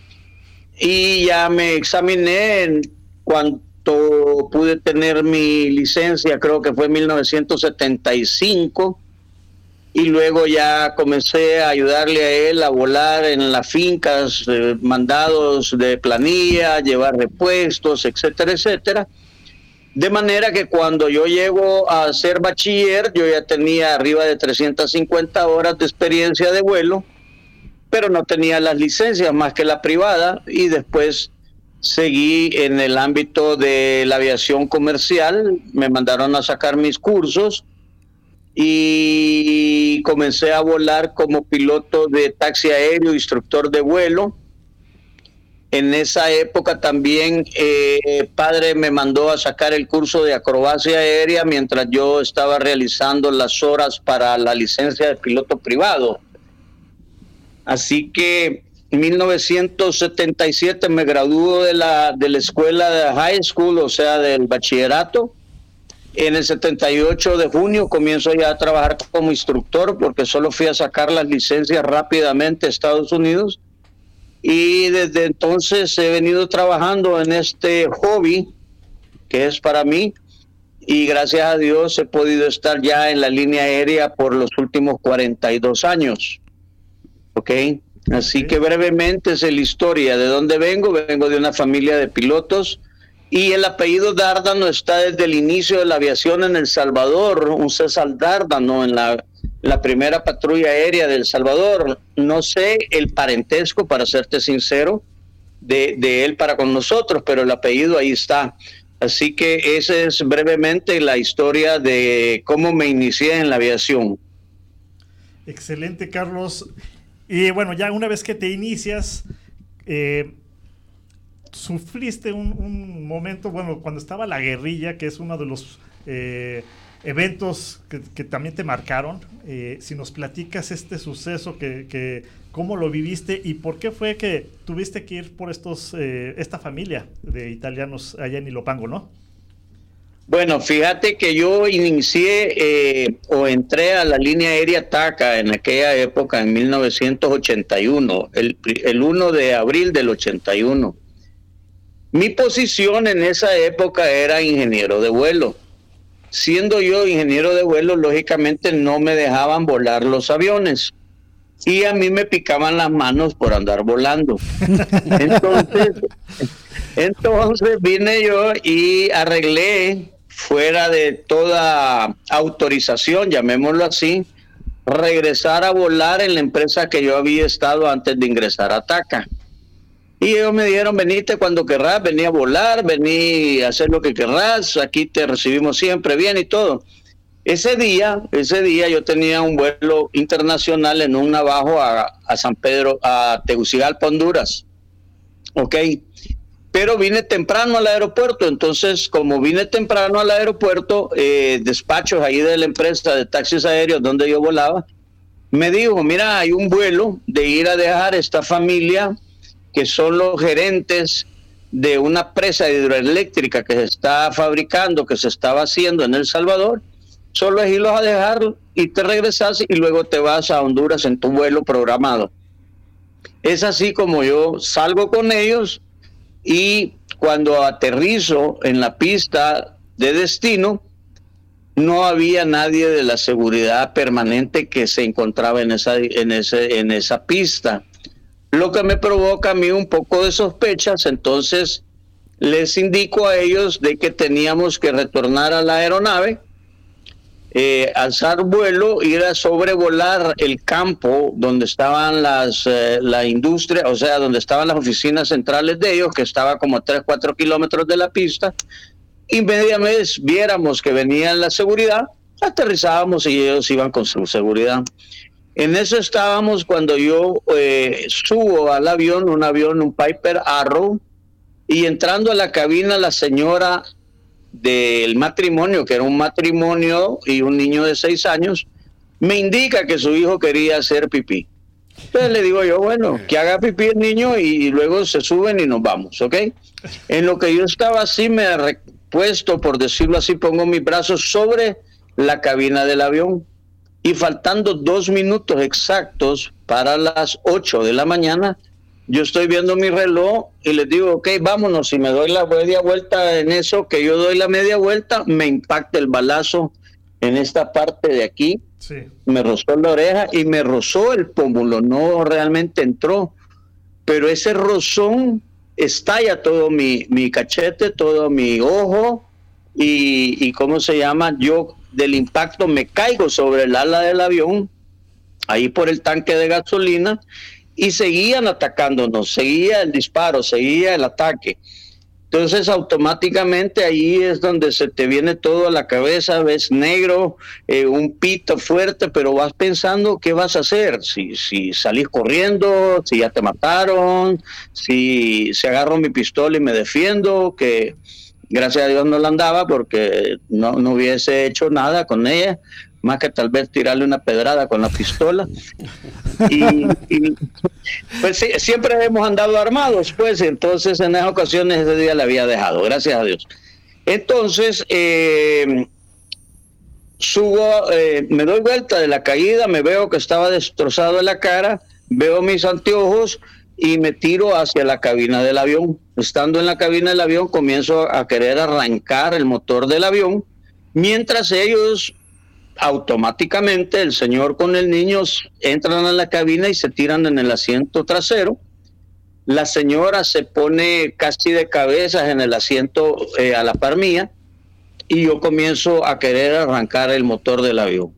y ya me examiné en cuanto pude tener mi licencia, creo que fue en 1975 y luego ya comencé a ayudarle a él a volar en las fincas, eh, mandados de planilla, llevar repuestos, etcétera, etcétera. De manera que cuando yo llego a ser bachiller, yo ya tenía arriba de 350 horas de experiencia de vuelo, pero no tenía las licencias más que la privada y después seguí en el ámbito de la aviación comercial, me mandaron a sacar mis cursos y comencé a volar como piloto de taxi aéreo, instructor de vuelo en esa época también eh, padre me mandó a sacar el curso de acrobacia aérea mientras yo estaba realizando las horas para la licencia de piloto privado. Así que en 1977 me graduó de la, de la escuela de high school, o sea, del bachillerato. En el 78 de junio comienzo ya a trabajar como instructor porque solo fui a sacar las licencias rápidamente a Estados Unidos y desde entonces he venido trabajando en este hobby que es para mí y gracias a Dios he podido estar ya en la línea aérea por los últimos 42 años. ¿Ok? Así que brevemente es la historia. ¿De dónde vengo? Vengo de una familia de pilotos y el apellido Dárdano está desde el inicio de la aviación en El Salvador, un César Dárdano en la, la primera patrulla aérea de El Salvador. No sé el parentesco, para serte sincero, de, de él para con nosotros, pero el apellido ahí está. Así que esa es brevemente la historia de cómo me inicié en la aviación. Excelente, Carlos. Y bueno, ya una vez que te inicias, eh, sufriste un, momento, bueno, cuando estaba la guerrilla, que es uno de los eh, eventos que, también te marcaron. Eh, si nos platicas este suceso, que, cómo lo viviste y por qué fue que tuviste que ir por estos, esta familia de italianos allá en Ilopango, ¿no? Bueno, fíjate que yo inicié eh, o entré a la línea aérea TACA en aquella época, en 1981, el, el 1 de abril del 81. Mi posición en esa época era ingeniero de vuelo. Siendo yo ingeniero de vuelo, lógicamente no me dejaban volar los aviones y a mí me picaban las manos por andar volando. *laughs* Entonces, entonces vine yo y arreglé fuera de toda autorización, llamémoslo así, regresar a volar en la empresa que yo había estado antes de ingresar a TACA. Y ellos me dijeron, venite cuando querrás, vení a volar, vení a hacer lo que querrás, aquí te recibimos siempre bien y todo. Ese día, ese día yo tenía un vuelo internacional en un navajo a, a San Pedro, a Tegucigalpa, Honduras. Ok pero vine temprano al aeropuerto, entonces como vine temprano al aeropuerto, eh, despachos ahí de la empresa de taxis aéreos donde yo volaba, me dijo, mira, hay un vuelo de ir a dejar esta familia que son los gerentes de una presa hidroeléctrica que se está fabricando, que se estaba haciendo en El Salvador, solo es irlos a dejar y te regresas y luego te vas a Honduras en tu vuelo programado. Es así como yo salgo con ellos, y cuando aterrizo en la pista de destino, no había nadie de la seguridad permanente que se encontraba en esa, en ese, en esa pista. Lo que me provoca a mí un poco de sospechas, entonces les indico a ellos de que teníamos que retornar a la aeronave eh, alzar vuelo, ir a sobrevolar el campo donde estaban las eh, la industria, o sea, donde estaban las oficinas centrales de ellos, que estaba como a 3, 4 kilómetros de la pista. Inmediatamente viéramos que venían la seguridad, aterrizábamos y ellos iban con su seguridad. En eso estábamos cuando yo eh, subo al avión, un avión, un Piper Arrow, y entrando a la cabina la señora del matrimonio, que era un matrimonio y un niño de seis años, me indica que su hijo quería hacer pipí. Entonces le digo yo, bueno, que haga pipí el niño y, luego se suben y nos vamos, ¿ok? En lo que yo estaba así, me he repuesto, por decirlo así, pongo mis brazos sobre la cabina del avión y faltando dos minutos exactos para las ocho de la mañana, yo estoy viendo mi reloj y les digo, ok, vámonos, si me doy la media vuelta en eso, que yo doy la media vuelta, me impacta el balazo en esta parte de aquí, me rozó la oreja y me rozó el pómulo, no realmente entró, pero ese rozón estalla todo mi, mi cachete, todo mi ojo y, y, ¿cómo se llama? Yo del impacto me caigo sobre el ala del avión, ahí por el tanque de gasolina, y seguían atacándonos, seguía el disparo, seguía el ataque. Entonces automáticamente ahí es donde se te viene todo a la cabeza, ves negro, eh, un pito fuerte, pero vas pensando qué vas a hacer, si, si salís corriendo, si ya te mataron, si se agarro mi pistola y me defiendo, que gracias a Dios no la andaba porque no, no hubiese hecho nada con ella, más que tal vez tirarle una pedrada con la pistola. Y, pues siempre hemos andado armados, pues entonces en esas ocasiones ese día le había dejado, gracias a Dios. Entonces, eh, subo, eh, me doy vuelta de la caída, me veo que estaba destrozado en la cara, veo mis anteojos y me tiro hacia la cabina del avión. Estando en la cabina del avión, comienzo a querer arrancar el motor del avión Mientras ellos automáticamente, el señor con el niño entran a la cabina y se tiran en el asiento trasero. La señora se pone casi de cabezas en el asiento eh, a la par mía y yo comienzo a querer arrancar el motor del avión.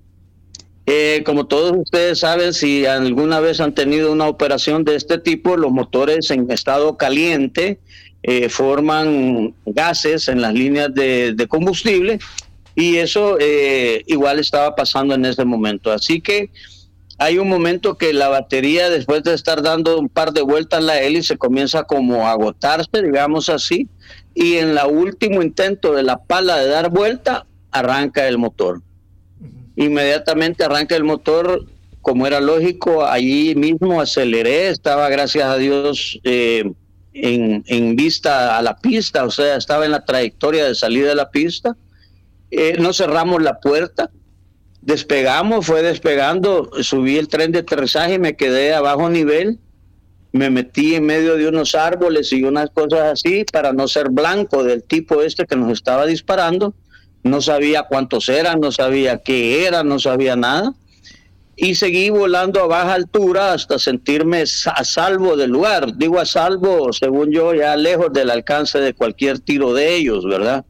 Eh, como todos ustedes saben, si alguna vez han tenido una operación de este tipo, los motores en estado caliente eh, forman gases en las líneas de, combustible y eso eh, igual estaba pasando en ese momento. Así que hay un momento que la batería, después de estar dando un par de vueltas la hélice, comienza como a agotarse, digamos así, y en el último intento de la pala de dar vuelta, arranca el motor inmediatamente arranca el motor, como era lógico, allí mismo aceleré, estaba gracias a Dios eh, en, vista a la pista, o sea, estaba en la trayectoria de salida de la pista, eh, no cerramos la puerta, despegamos, fue despegando, subí el tren de aterrizaje y me quedé a bajo nivel, me metí en medio de unos árboles y unas cosas así para no ser blanco del tipo este que nos estaba disparando no sabía cuántos eran, no sabía qué eran, no sabía nada. Y seguí volando a baja altura hasta sentirme a salvo del lugar. Digo a salvo, según yo, ya lejos del alcance de cualquier tiro de ellos, ¿verdad?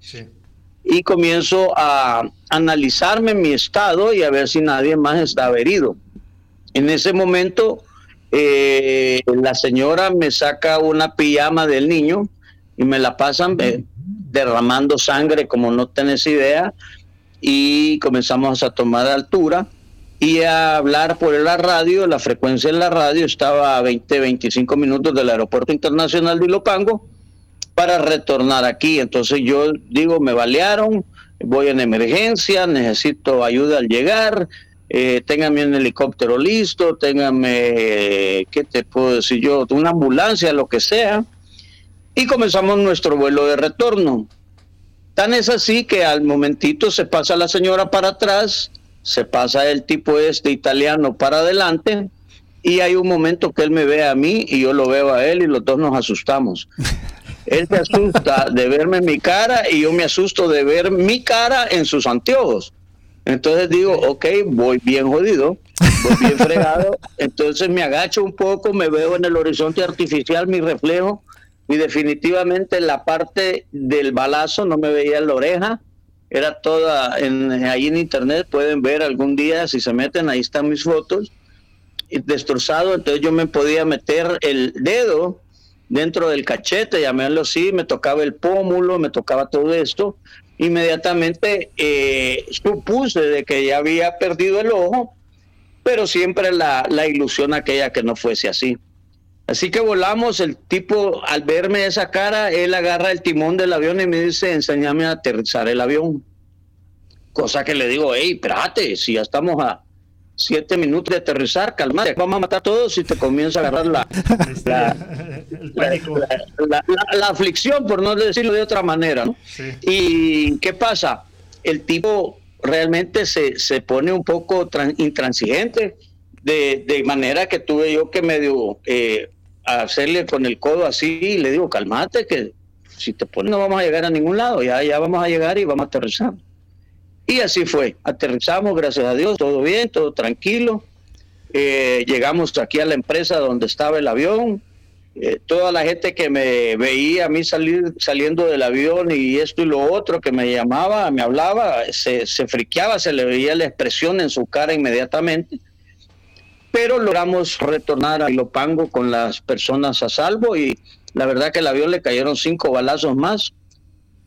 Y comienzo a analizarme mi estado y a ver si nadie más estaba herido. En ese momento, eh, la señora me saca una pijama del niño y me la pasan. Eh, derramando sangre como no tenés idea y comenzamos a tomar altura y a hablar por la radio, la frecuencia en la radio estaba a 20, 25 minutos del aeropuerto internacional de Ilopango para retornar aquí. Entonces yo digo, me balearon, voy en emergencia, necesito ayuda al llegar, eh, téngame un helicóptero listo, téngame, ¿qué te puedo decir yo? Una ambulancia, lo que sea y comenzamos nuestro vuelo de retorno. Tan es así que al momentito se pasa la señora para atrás, se pasa el tipo este italiano para adelante y hay un momento que él me ve a mí y yo lo veo a él y los dos nos asustamos. *laughs* Él se asusta de verme en mi cara y yo me asusto de ver mi cara en sus anteojos. Entonces digo, ok, voy bien jodido, voy bien fregado. *laughs* Entonces me agacho un poco, me veo en el horizonte artificial mi reflejo y definitivamente la parte del balazo no me veía en la oreja, era toda ahí en internet, pueden ver algún día si se meten, ahí están mis fotos, destrozado, entonces yo me podía meter el dedo dentro del cachete, llamémoslo así, me tocaba el pómulo, me tocaba todo esto, inmediatamente eh, supuse de que ya había perdido el ojo, pero siempre la, la ilusión aquella que no fuese así. Así que volamos, el tipo al verme esa cara, él agarra el timón del avión y me dice, enséñame a aterrizar el avión. Cosa que le digo, hey, espérate, si ya estamos a siete minutos de aterrizar, calmate, vamos a matar a todos si te comienza a agarrar *laughs* la, la, aflicción, por no decirlo de otra manera. ¿no? ¿Y qué pasa? El tipo realmente se, se pone un poco intransigente, de, de, manera que tuve yo que medio eh, hacerle con el codo así y le digo, calmate, que si te pones no vamos a llegar a ningún lado, ya, ya vamos a llegar y vamos a aterrizar. Y así fue, aterrizamos, gracias a Dios, todo bien, todo tranquilo. Eh, llegamos aquí a la empresa donde estaba el avión. Eh, toda la gente que me veía a mí salir saliendo del avión y esto y lo otro, que me llamaba, me hablaba, se, se friqueaba, se le veía la expresión en su cara inmediatamente pero logramos retornar a Ilopango con las personas a salvo y la verdad que el avión le cayeron cinco balazos más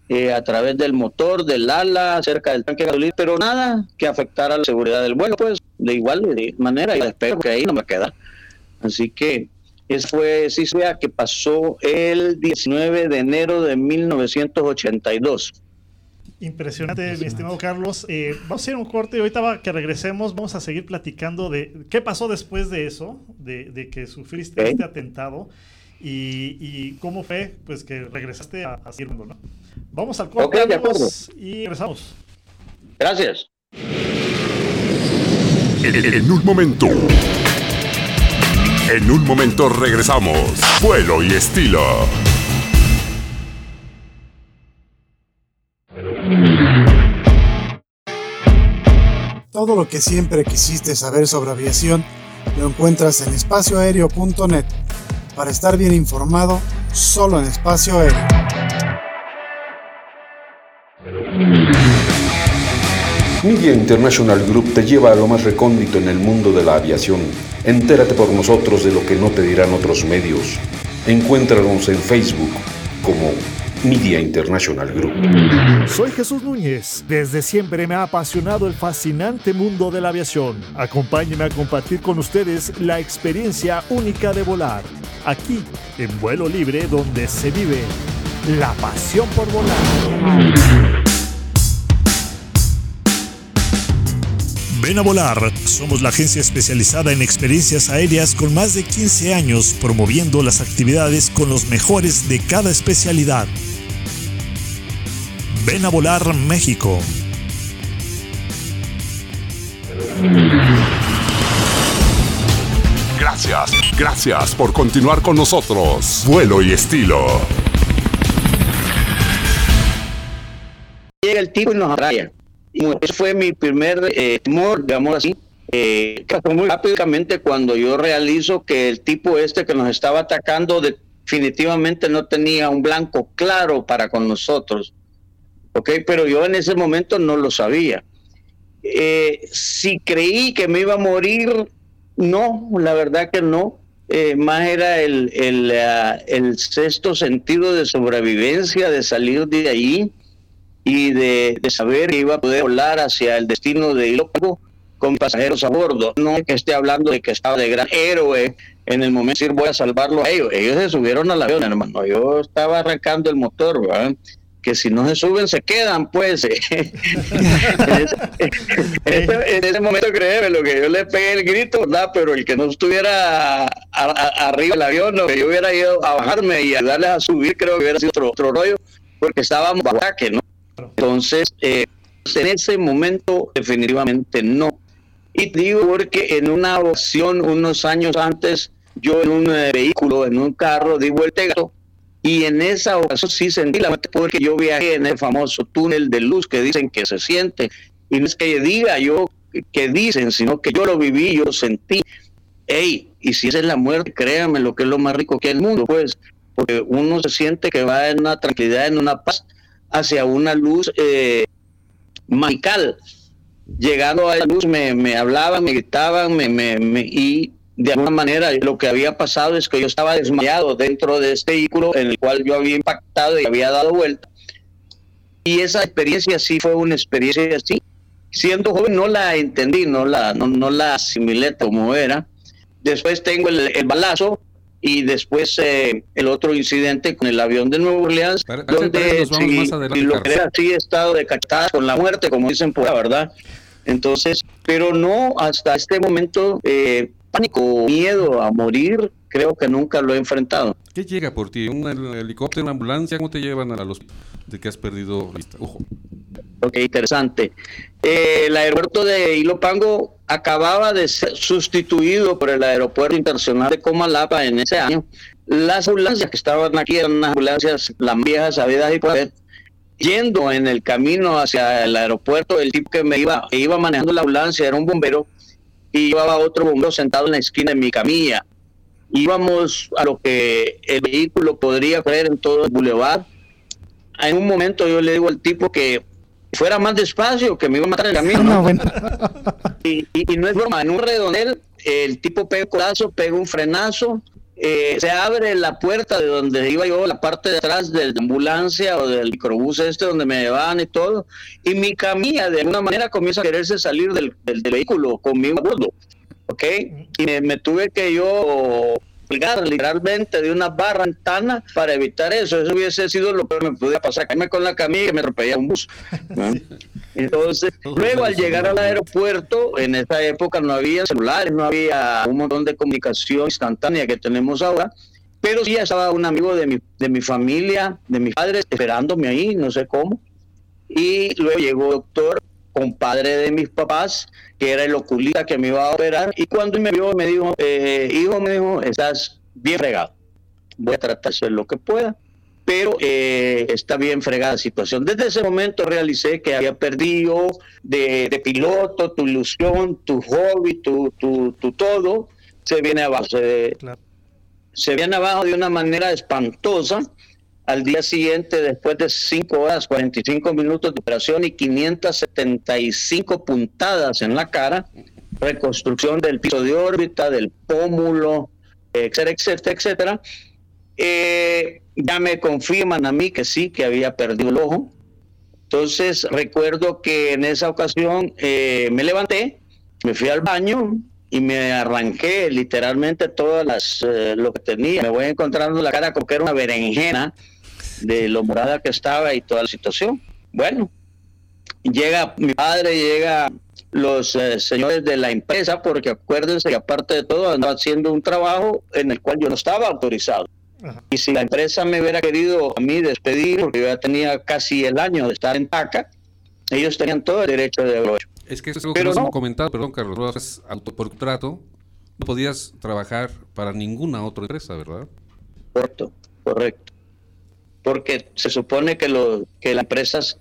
eh, a través del motor, del ala, cerca del tanque de gasolina, pero nada que afectara la seguridad del vuelo, pues de igual manera, y espero que ahí no me queda. Así que eso fue sí sea que pasó el 19 de enero de 1982. Impresionante, mi estimado Carlos. Eh, vamos a hacer un corte. Ahorita que regresemos, vamos a seguir platicando de qué pasó después de eso, de, que sufriste este atentado y, cómo fue pues que regresaste a, a ¿no? Vamos al corte y regresamos. Gracias. en un momento. En un momento regresamos. Vuelo y estilo. Todo lo que siempre quisiste saber sobre aviación lo encuentras en espacioaéreo.net. Para estar bien informado, solo en espacio aéreo. Media International Group te lleva a lo más recóndito en el mundo de la aviación. Entérate por nosotros de lo que no te dirán otros medios. Encuéntranos en Facebook como Media International Group. Soy Jesús Núñez. Desde siempre me ha apasionado el fascinante mundo de la aviación. Acompáñenme a compartir con ustedes la experiencia única de volar. Aquí, en vuelo libre, donde se vive la pasión por volar. Ven a volar. Somos la agencia especializada en experiencias aéreas con más de 15 años promoviendo las actividades con los mejores de cada especialidad. Ven a volar México. Gracias, gracias por continuar con nosotros. Vuelo y estilo. Llega el tipo y nos arraya. Y ese fue mi primer eh, temor, digamos así. Eh, muy rápidamente cuando yo realizo que el tipo este que nos estaba atacando definitivamente no tenía un blanco claro para con nosotros. ¿Ok? Pero yo en ese momento no lo sabía. Eh, si creí que me iba a morir, no, la verdad que no. Eh, más era el, el, ah, el sexto sentido de sobrevivencia, de salir de ahí y de, de, saber que iba a poder volar hacia el destino de Ilópago con pasajeros a bordo. No que esté hablando de que estaba de gran héroe en el momento de decir voy a salvarlo a ellos. Ellos se subieron al avión, hermano. Yo estaba arrancando el motor, ¿verdad? Que si no se suben se quedan, pues. *laughs* en, ese, en, ese, momento, créeme, lo que yo le pegué el grito, ¿verdad? Pero el que no estuviera a, a, arriba del avión, lo que yo hubiera ido a bajarme y ayudarles a subir, creo que hubiera sido otro, otro rollo, porque estábamos bajo ataque, ¿no? Entonces, eh, en ese momento, definitivamente no. Y digo porque en una ocasión, unos años antes, yo en un eh, vehículo, en un carro, di vuelta gato, y en esa ocasión sí sentí la muerte porque yo viajé en el famoso túnel de luz que dicen que se siente. Y no es que diga yo que dicen, sino que yo lo viví, yo sentí. Ey, y si esa es la muerte, créanme lo que es lo más rico que hay en el mundo, pues, porque uno se siente que va en una tranquilidad, en una paz, hacia una luz eh, magical. Llegando a esa luz me, me hablaban, me gritaban, me, me, me, y de alguna manera lo que había pasado es que yo estaba desmayado dentro de este vehículo en el cual yo había impactado y había dado vuelta. Y esa experiencia sí fue una experiencia así. Siendo joven no la entendí, no la, no, no la asimilé como era. Después tengo el, el balazo y después eh, el otro incidente con el avión de Nueva Orleans, Para- donde y lo que era así he estado de cachetada con la muerte, como dicen por ahí, ¿verdad? Entonces, pero no hasta este momento, eh, pánico, miedo a morir, creo que nunca lo he enfrentado. ¿Qué llega por ti? ¿Un hel- helicóptero, una ambulancia? ¿Cómo te llevan a los de que has perdido vista? Ojo. Ok, interesante. Eh, el aeropuerto de Ilopango acababa de ser sustituido por el aeropuerto internacional de Comalapa en ese año. Las ambulancias que estaban aquí eran unas ambulancias, las viejas, sabidas y por haber. Yendo en el camino hacia el aeropuerto, el tipo que me iba, que iba manejando la ambulancia era un bombero y llevaba otro bombero sentado en la esquina de mi camilla. Íbamos a lo que el vehículo podría correr en todo el bulevar. En un momento yo le digo al tipo que fuera más despacio, que me iba a matar el camino. No, bueno. Y, y- y no es broma, en un redondel el tipo pega un codazo, pega un frenazo, eh, se abre la puerta de donde iba yo, la parte de atrás de la ambulancia o del microbús este donde me llevaban y todo, y mi camilla de alguna manera comienza a quererse salir del, vehículo conmigo a bordo, ¿ok? Y me tuve que yo colgar literalmente de una barra ventana para evitar eso, eso hubiese sido lo que me podía pasar, caerme con la camilla y me atropellara un bus. ¿no? Entonces, luego al llegar al aeropuerto, en esa época no había celulares, no había un montón de comunicación instantánea que tenemos ahora, pero sí estaba un amigo de mi, de mi familia, de mis padres, esperándome ahí, no sé cómo. Y luego llegó el doctor, compadre de mis papás, que era el oculista que me iba a operar, y cuando me vio me dijo, eh, hijo, me dijo, estás bien fregado, voy a tratar de hacer lo que pueda. pero eh, está bien fregada la situación. Desde ese momento realicé que había perdido de, piloto tu ilusión, tu hobby, tu, tu, todo, se viene abajo. Se, se viene abajo de una manera espantosa. Al día siguiente, después de 5 horas, 45 minutos de operación y 575 puntadas en la cara, reconstrucción del piso de órbita, del pómulo, etcétera, etcétera, etcétera. Eh, ya me confirman a mí que sí, que había perdido el ojo. Entonces recuerdo que en esa ocasión eh, me levanté, me fui al baño y me arranqué literalmente todas las eh, lo que tenía. Me voy encontrando la cara como que era una berenjena de lo morada que estaba y toda la situación. Bueno, llega mi padre, llega los eh, señores de la empresa, porque acuérdense que aparte de todo andaba haciendo un trabajo en el cual yo no estaba autorizado. Y si la empresa me hubiera querido a mí despedir, porque yo ya tenía casi el año de estar en TACA, ellos tenían todo el derecho de haberlo Es que eso es lo que nos comentado, perdón Carlos, es autoportrato, no podías trabajar para ninguna otra empresa, ¿verdad? Correcto, correcto. Porque se supone que, lo, que las empresas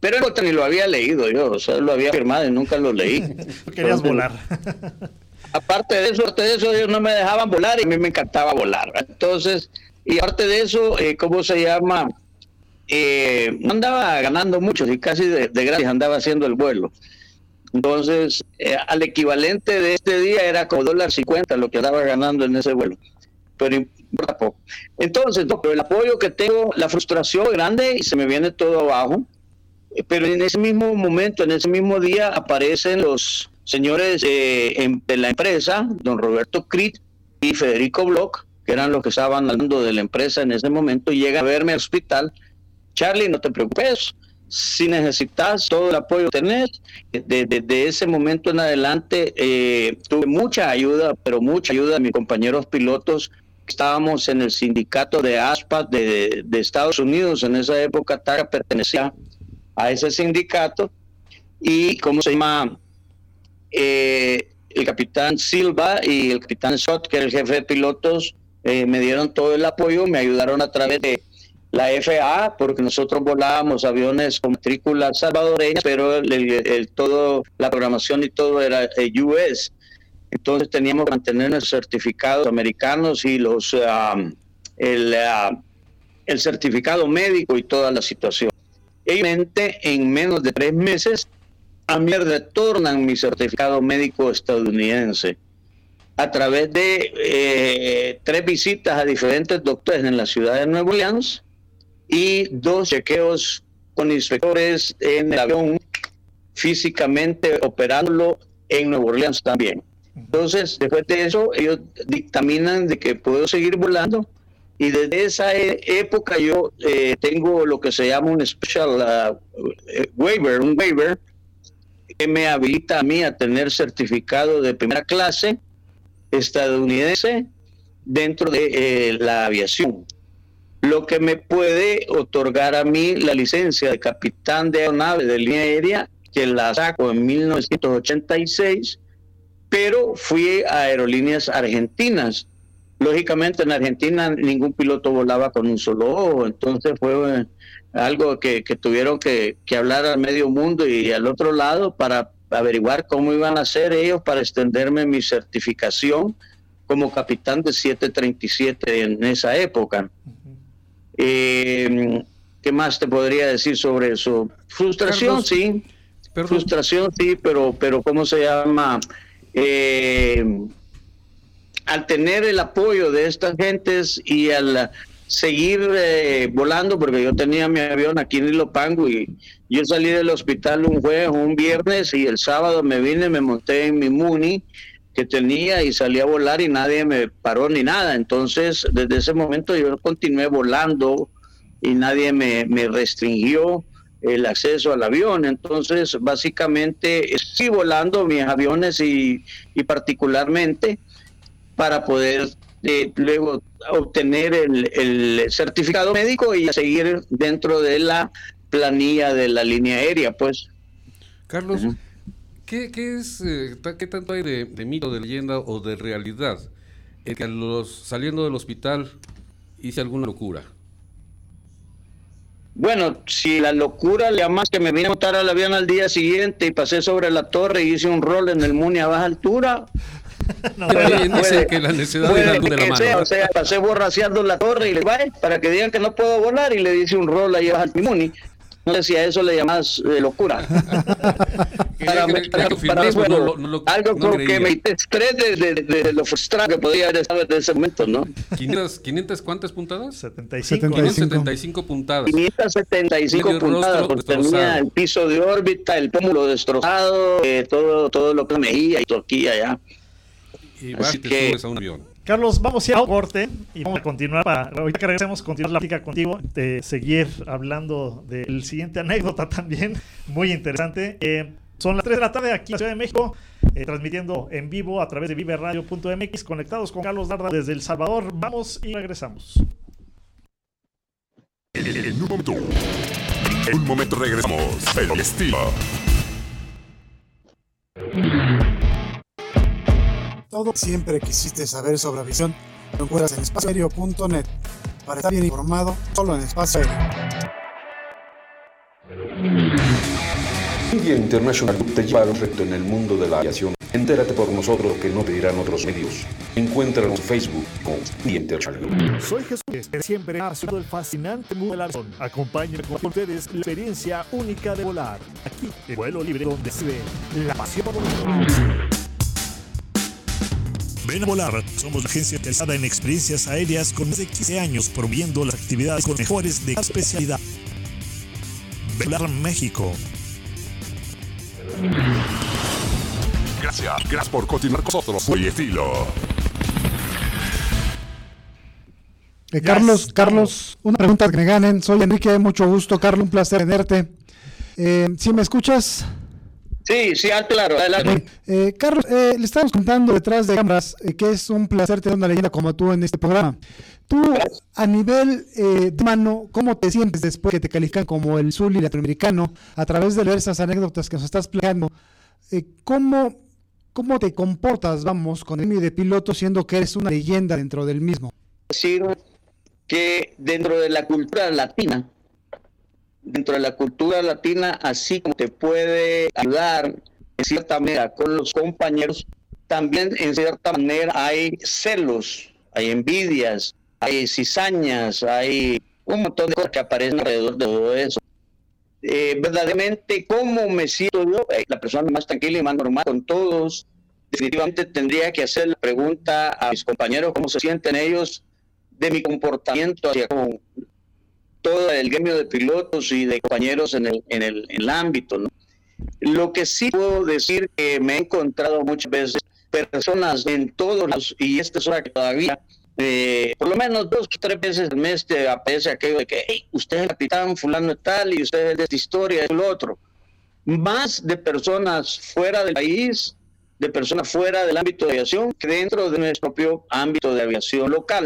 pero eso ni lo había leído yo, o sea, lo había firmado y nunca lo leí. *laughs* Querías volar. aparte de eso, aparte de eso, ellos no me dejaban volar y a mí me encantaba volar. Entonces, y aparte de eso, eh, ¿cómo se llama? Eh, andaba ganando mucho y casi de, gratis andaba haciendo el vuelo. Entonces, eh, al equivalente de este día era como dólar cincuenta lo que andaba ganando en ese vuelo. Pero Entonces, el apoyo que tengo, la frustración grande y se me viene todo abajo. Eh, pero en ese mismo momento, en ese mismo día, aparecen los señores de la empresa, don Roberto Crit y Federico Bloch, que eran los que estaban hablando de la empresa en ese momento, y llega a verme al hospital. Charlie, no te preocupes, si necesitas todo el apoyo que tenés, desde ese momento en adelante eh, tuve mucha ayuda, pero mucha ayuda de mis compañeros pilotos. Estábamos en el sindicato de ASPA de, de Estados Unidos, en esa época Tara pertenecía a ese sindicato y, ¿cómo se llama? Eh, el capitán Silva y el capitán Sot, que era el jefe de pilotos, eh, me dieron todo el apoyo, me ayudaron a través de la FAA, porque nosotros volábamos aviones con matrículas salvadoreñas, pero el, todo, la programación y todo era eh, US. Entonces teníamos que mantener los certificados americanos y los um, el, uh, el certificado médico y toda la situación en menos de tres meses, a mí retornan mi certificado médico estadounidense a través de eh, tres visitas a diferentes doctores en la ciudad de Nueva Orleans y dos chequeos con inspectores en el avión físicamente operándolo en Nueva Orleans también. Entonces, después de eso, ellos dictaminan de que puedo seguir volando y desde esa e, época yo eh, tengo lo que se llama un special uh, eh, waiver, un waiver que me habilita a mí a tener certificado de primera clase estadounidense dentro de eh, la aviación. Lo que me puede otorgar a mí la licencia de capitán de aeronave de línea aérea, que la saco en 1986, pero fui a aerolíneas argentinas Lógicamente en Argentina ningún piloto volaba con un solo ojo, entonces fue eh, algo que, tuvieron que, hablar al medio mundo y al otro lado para averiguar cómo iban a hacer ellos para extenderme mi certificación como capitán de 737 en esa época. Eh, ¿Qué más te podría decir sobre eso? Frustración, sí. Frustración, sí, pero, pero ¿cómo se llama? Eh, al tener el apoyo de estas gentes y al seguir eh, volando, porque yo tenía mi avión aquí en Ilopango y yo salí del hospital un jueves, un viernes y el sábado me vine, me monté en mi Muni que tenía y salí a volar y nadie me paró ni nada. Entonces, desde ese momento yo continué volando y nadie me, me restringió el acceso al avión. Entonces, básicamente, sí volando mis aviones y, y particularmente para poder eh, luego obtener el, certificado médico y seguir dentro de la planilla de la línea aérea, pues. Carlos, ¿qué, es, eh, qué tanto hay de, mito, de leyenda o de realidad? El que los, saliendo del hospital hice alguna locura. Bueno, si la locura le más que me vine a montar al avión al día siguiente y pasé sobre la torre y hice un rol en el Muni a baja altura, *laughs* no, puede, que la necesidad de la mano. o sea, pasé borraseando la torre y le va para que digan que no puedo volar y le dice un rol ahí baja al Muni. No sé si a eso le llamas eh, locura. *laughs* *laughs* para, algo con que me estrés de, de, lo frustrado que podía haber estado en ese momento, ¿no? 500, 500 ¿cuántas puntadas? 75. 575 puntadas. 575 puntadas, porque tenía el piso de órbita, el pómulo destrozado, eh, todo, todo lo que me iba y toquía ya. Y vas y te que, subes a un avión. Carlos, vamos a ir a un corte y vamos a continuar para, ahorita que regresemos, continuar la plática contigo, de seguir hablando del siguiente anécdota también, muy interesante. Eh, son las 3 de la tarde aquí en la Ciudad de México, eh, transmitiendo en vivo a través de viveradio.mx, conectados con Carlos Darda desde El Salvador. Vamos y regresamos. En un momento, en un momento regresamos, el estilo. Todo siempre quisiste saber sobre aviación, lo encuentras en espacioaéreo.net para estar bien informado solo en espacio aéreo. India International te lleva al reto en el mundo de la aviación. Entérate por nosotros que no te dirán otros medios. Encuéntranos en Facebook como India International Soy Jesús, que siempre ha sido el fascinante mundo de la aviación. Acompáñenme con ustedes la experiencia única de volar. Aquí, en vuelo libre, donde se ve la pasión por volar. Ven a volar. Somos la agencia especializada en experiencias aéreas con más de 15 años promoviendo las actividades con mejores de cada especialidad. Ven a volar México. Gracias. Gracias por continuar con nosotros. Soy estilo. Eh, Carlos, Carlos, una pregunta que me ganen. Soy Enrique, mucho gusto. Carlos, un placer tenerte. Eh, ¿Sí me escuchas? Sí, sí, claro, adelante. Eh, Carlos, eh, le estamos contando detrás de cámaras eh, que es un placer tener una leyenda como tú en este programa. Tú, a nivel de mano, ¿cómo te sientes después que te califican como el Zully latinoamericano a través de leer esas anécdotas que nos estás explicando? ¿cómo, ¿Cómo te comportas, vamos, con el de piloto, siendo que eres una leyenda dentro del mismo? Decir que dentro de la cultura latina, dentro de la cultura latina, así como te puede ayudar en cierta manera con los compañeros, también en cierta manera hay celos, hay envidias, hay cizañas, hay un montón de cosas que aparecen alrededor de todo eso. Eh, verdaderamente, ¿cómo me siento yo? Eh, la persona más tranquila y más normal con todos. Definitivamente tendría que hacer la pregunta a mis compañeros cómo se sienten ellos de mi comportamiento hacia con todo el gremio de pilotos y de compañeros en el, en el, en el ámbito. ¿no? Lo que sí puedo decir que me he encontrado muchas veces personas en todos los, y esta es hora que todavía, eh, por lo menos dos o tres veces al mes te aparece aquello de que hey, usted es el capitán fulano tal y usted es de esta historia y lo otro. Más de personas fuera del país, de personas fuera del ámbito de aviación que dentro de nuestro propio ámbito de aviación local.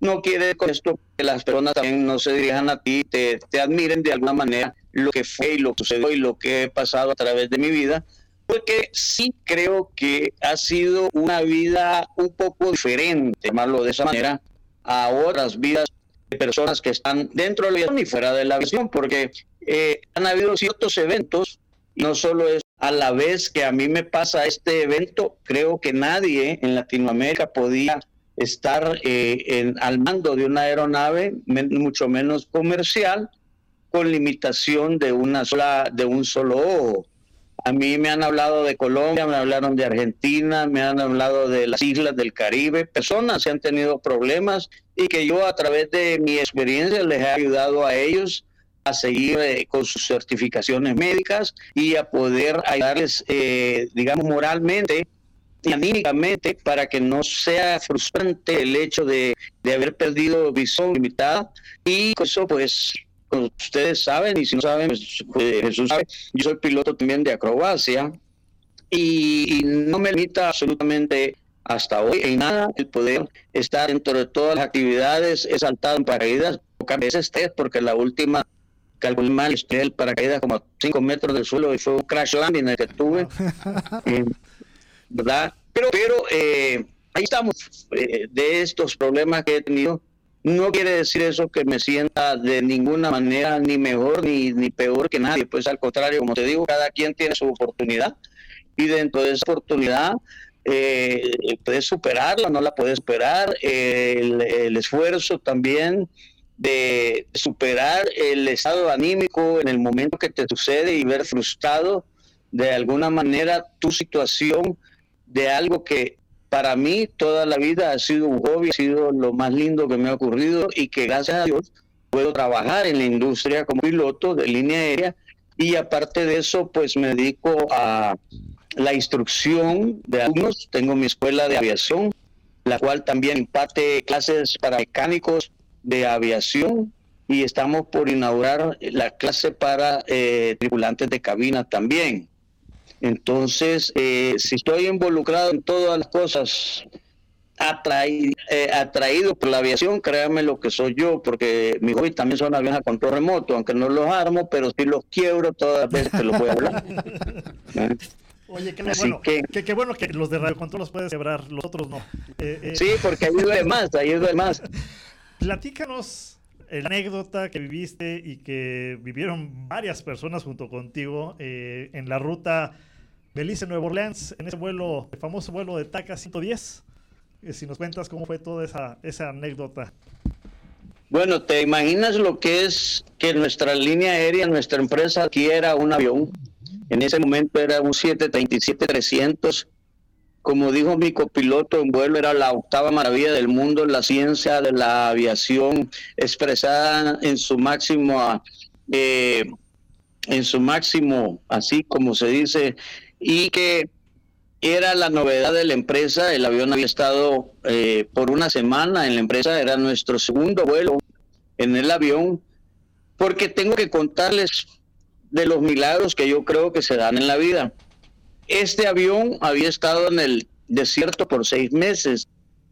No quiere con esto que las personas también no se dirijan a ti, te, te admiren de alguna manera lo que fue y lo que sucedió y lo que he pasado a través de mi vida, porque sí creo que ha sido una vida un poco diferente, llamarlo de esa manera, a otras vidas de personas que están dentro de la aviación y fuera de la aviación, porque eh, han habido ciertos eventos, no solo es a la vez que a mí me pasa este evento, creo que nadie en Latinoamérica podía estar eh, al mando de una aeronave, mucho menos comercial, con limitación de una sola, de un solo ojo. A mí me han hablado de Colombia, me hablaron de Argentina, me han hablado de las islas del Caribe, personas que han tenido problemas y que yo a través de mi experiencia les he ayudado a ellos a seguir eh, con sus certificaciones médicas y a poder ayudarles, eh, digamos, moralmente anímicamente para que no sea frustrante el hecho de, haber perdido visión limitada. Y eso pues ustedes saben y si no saben pues, pues, Jesús sabe yo soy piloto también de acrobacia y, no me limita absolutamente hasta hoy en nada el poder estar dentro de todas las actividades he saltado en paracaídas pocas veces tres porque la última calculé mal estoy el paracaídas como a 5 metros del suelo y fue un crash landing el que tuve. *laughs* Eh, ¿verdad? Pero, pero eh, ahí estamos, eh, de estos problemas que he tenido, No quiere decir eso que me sienta de ninguna manera ni mejor ni, ni peor que nadie, pues al contrario, como te digo, cada quien tiene su oportunidad y dentro de esa oportunidad eh, puedes superarla, no la puedes esperar, el, el, esfuerzo también de superar el estado anímico en el momento que te sucede y ver frustrado de alguna manera tu situación de algo que para mí toda la vida ha sido un hobby, ha sido lo más lindo que me ha ocurrido y que gracias a Dios puedo trabajar en la industria como piloto de línea aérea y aparte de eso pues me dedico a la instrucción de alumnos, tengo mi escuela de aviación, la cual también imparte clases para mecánicos de aviación y estamos por inaugurar la clase para eh, tripulantes de cabina también. Entonces, eh, si estoy involucrado en todas las cosas eh, atraído por la aviación, créanme lo que soy yo, porque mi hobby también son aviones a control remoto, aunque no los armo, pero sí los quiebro todas las veces que los voy a hablar. *laughs* ¿Eh? Oye, qué bueno, que, bueno que los de Radio Control los puedes quebrar, los otros no. sí, porque ayuda más, ayuda más. *laughs* Platícanos la anécdota que viviste y que vivieron varias personas junto contigo eh, en la ruta Belice Nueva Orleans, en ese vuelo, el famoso vuelo de TACA 110. Eh, si nos cuentas cómo fue toda esa, esa anécdota. Bueno, ¿te imaginas lo que es que nuestra línea aérea, nuestra empresa adquiera un avión? En ese momento era un 737-300 como dijo mi copiloto en vuelo, era la octava maravilla del mundo en la ciencia de la aviación expresada en su máximo, eh, en su máximo, así como se dice, y que era la novedad de la empresa. El avión había estado eh, por una semana en la empresa, era nuestro segundo vuelo en el avión, porque tengo que contarles de los milagros que yo creo que se dan en la vida. Este avión había estado en el desierto por seis meses.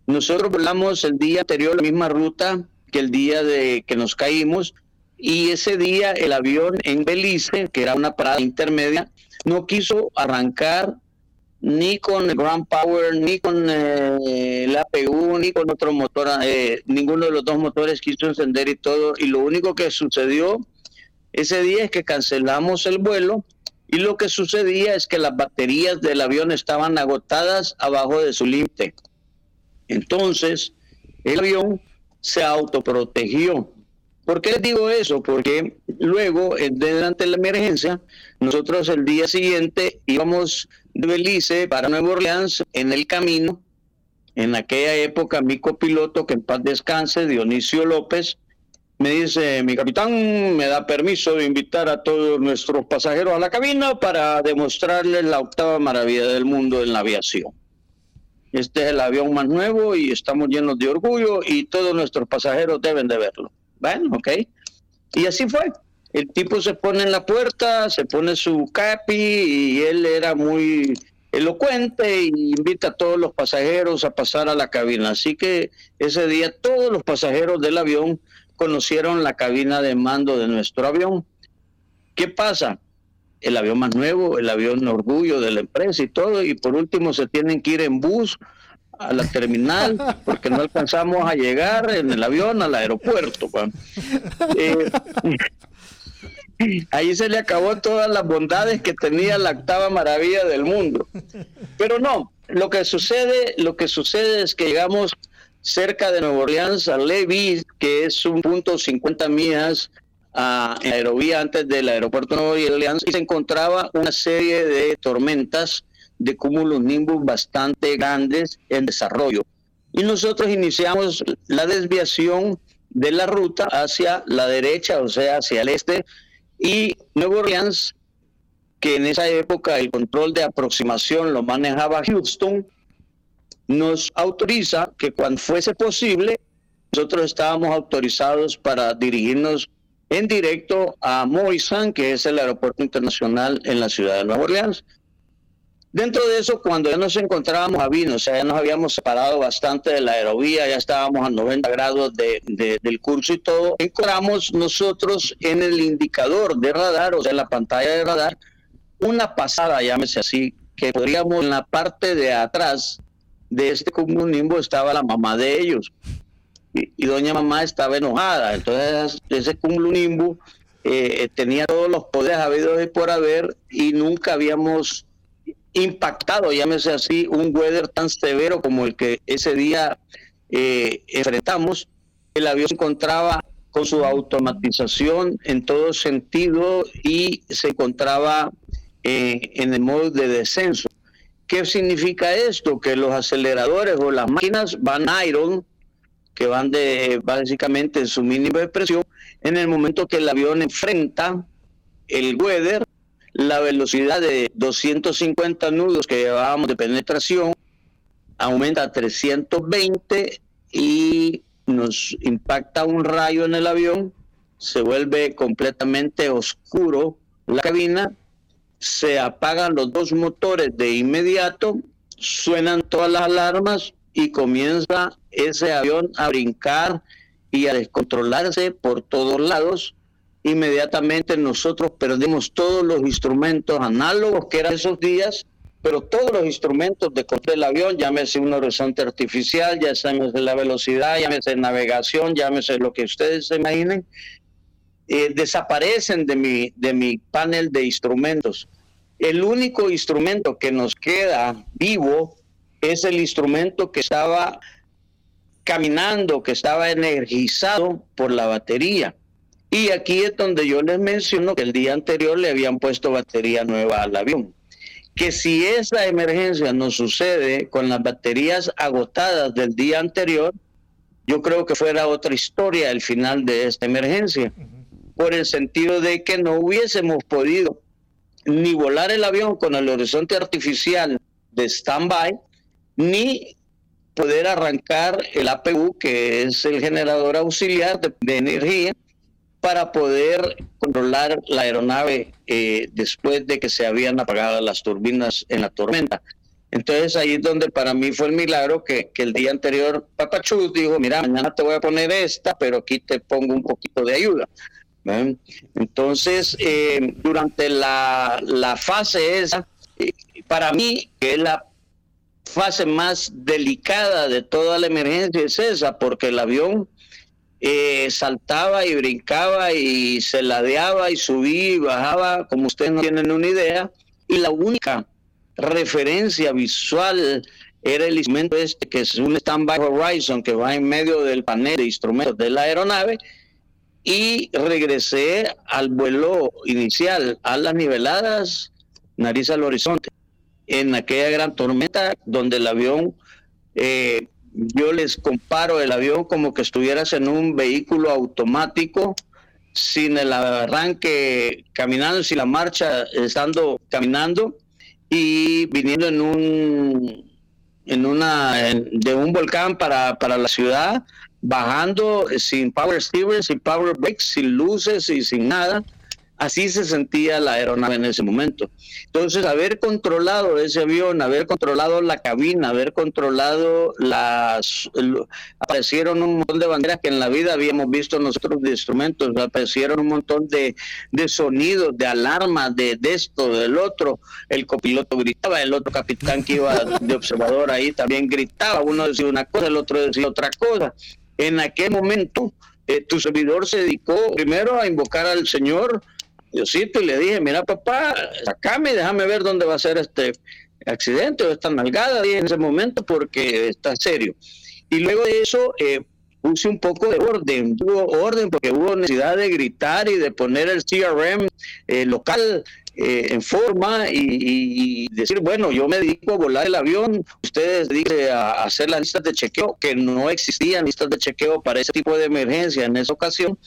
Nosotros volamos el día anterior la misma ruta que el día de que nos caímos y ese día el avión en Belice, que era una parada intermedia, no quiso arrancar ni con el Grand Power, ni con eh, el APU, ni con otro motor, eh, ninguno de los dos motores quiso encender y todo. Y lo único que sucedió ese día es que cancelamos el vuelo y lo que sucedía es que las baterías del avión estaban agotadas abajo de su límite. Entonces, el avión se autoprotegió. ¿Por qué les digo eso? Porque luego, durante la emergencia, nosotros el día siguiente íbamos de Belice para Nueva Orleans en el camino. En aquella época, mi copiloto, que en paz descanse, Dionisio López, me dice, mi capitán me da permiso de invitar a todos nuestros pasajeros a la cabina para demostrarles la octava maravilla del mundo en la aviación. Este es el avión más nuevo y estamos llenos de orgullo y todos nuestros pasajeros deben de verlo. Bueno, ok. Y así fue. El tipo se pone en la puerta, se pone su capi y él era muy elocuente y invita a todos los pasajeros a pasar a la cabina. Así que ese día todos los pasajeros del avión conocieron la cabina de mando de nuestro avión. ¿Qué pasa? El avión más nuevo, el avión orgullo de la empresa y todo, y por último se tienen que ir en bus a la terminal porque no alcanzamos a llegar en el avión al aeropuerto. Eh, ahí se le acabó todas las bondades que tenía la octava maravilla del mundo. Pero no, lo que sucede, lo que sucede es que llegamos cerca de Nueva Orleans, a Levy, que es un punto 50 millas a, en aerovía antes del aeropuerto de Nueva Orleans, y se encontraba una serie de tormentas de cúmulos nimbus bastante grandes en desarrollo. Y nosotros iniciamos la desviación de la ruta hacia la derecha, o sea, hacia el este, y Nueva Orleans, que en esa época el control de aproximación lo manejaba Houston, nos autoriza que cuando fuese posible, nosotros estábamos autorizados para dirigirnos en directo a Moisan, que es el aeropuerto internacional en la ciudad de Nueva Orleans. Dentro de eso, cuando ya nos encontrábamos a Vino, o sea, ya nos habíamos separado bastante de la aerovía, ya estábamos a 90 grados de, del curso y todo, encontramos nosotros en el indicador de radar, o sea, en la pantalla de radar, una pasada, llámese así, que podríamos en la parte de atrás de este comunismo estaba la mamá de ellos. y, doña mamá estaba enojada. Entonces ese cumulunimbu eh, tenía todos los poderes habidos y por haber y nunca habíamos impactado, llámese así, un weather tan severo como el que ese día eh, enfrentamos. El avión se encontraba con su automatización en todo sentido y se encontraba eh, en el modo de descenso. ¿Qué significa esto? Que los aceleradores o las máquinas van iron, que van de básicamente su mínimo de presión, en el momento que el avión enfrenta el weather, la velocidad de 250 nudos que llevábamos de penetración aumenta a 320 y nos impacta un rayo en el avión, se vuelve completamente oscuro la cabina, se apagan los dos motores de inmediato, suenan todas las alarmas y comienza ese avión a brincar y a descontrolarse por todos lados. Inmediatamente nosotros perdimos todos los instrumentos análogos que eran esos días pero todos los instrumentos de control del avión, llámese un horizonte artificial, llámese la velocidad, llámese navegación, llámese lo que ustedes se imaginen, eh, desaparecen de mi, de mi panel de instrumentos. El único instrumento que nos queda vivo es el instrumento que estaba caminando, que estaba energizado por la batería. Y aquí es donde yo les menciono que el día anterior le habían puesto batería nueva al avión que si esa emergencia nos sucede con las baterías agotadas del día anterior, yo creo que fuera otra historia el final de esta emergencia, por el sentido de que no hubiésemos podido ni volar el avión con el horizonte artificial de stand-by, ni poder arrancar el APU, que es el generador auxiliar de energía, para poder controlar la aeronave eh, después de que se habían apagado las turbinas en la tormenta. Entonces ahí es donde para mí fue el milagro que, el día anterior Papachus dijo, mira, mañana te voy a poner esta, pero aquí te pongo un poquito de ayuda. Entonces, eh, durante la, la, fase esa, eh, para mí, que es la fase más delicada de toda la emergencia, es esa, porque el avión eh, saltaba y brincaba y se ladeaba y subía y bajaba, como ustedes no tienen una idea, y la única referencia visual era el instrumento este, que es un Standby Horizon, que va en medio del panel de instrumentos de la aeronave, y regresé al vuelo inicial, a las niveladas, nariz al horizonte, en aquella gran tormenta donde el avión eh, yo les comparo el avión como que estuvieras en un vehículo automático sin el arranque caminando, sin la marcha estando caminando y viniendo en un en una de un volcán para, para la ciudad, bajando sin power steering, sin power brakes, sin luces y sin nada Así se sentía la aeronave en ese momento. Entonces, haber controlado ese avión, haber controlado la cabina, haber controlado las... aparecieron un montón de banderas que en la vida habíamos visto nosotros de instrumentos, aparecieron un montón de, de sonidos, de alarmas, de esto, del otro. El copiloto gritaba, el otro capitán que iba de observador ahí también gritaba. Uno decía una cosa, el otro decía otra cosa. En aquel momento... Eh, tu servidor se dedicó primero a invocar al Señor, Diosito y le dije, mira papá, sacame, déjame ver dónde va a ser este accidente o esta nalgada en ese momento porque está serio. Y luego de eso eh, puse un poco de orden, hubo orden porque hubo necesidad de gritar y de poner el CRM eh, local eh, en forma y, decir, bueno, yo me dedico a volar el avión, ustedes dedican a hacer las listas de chequeo, que no existían listas de chequeo para ese tipo de emergencia en esa ocasión,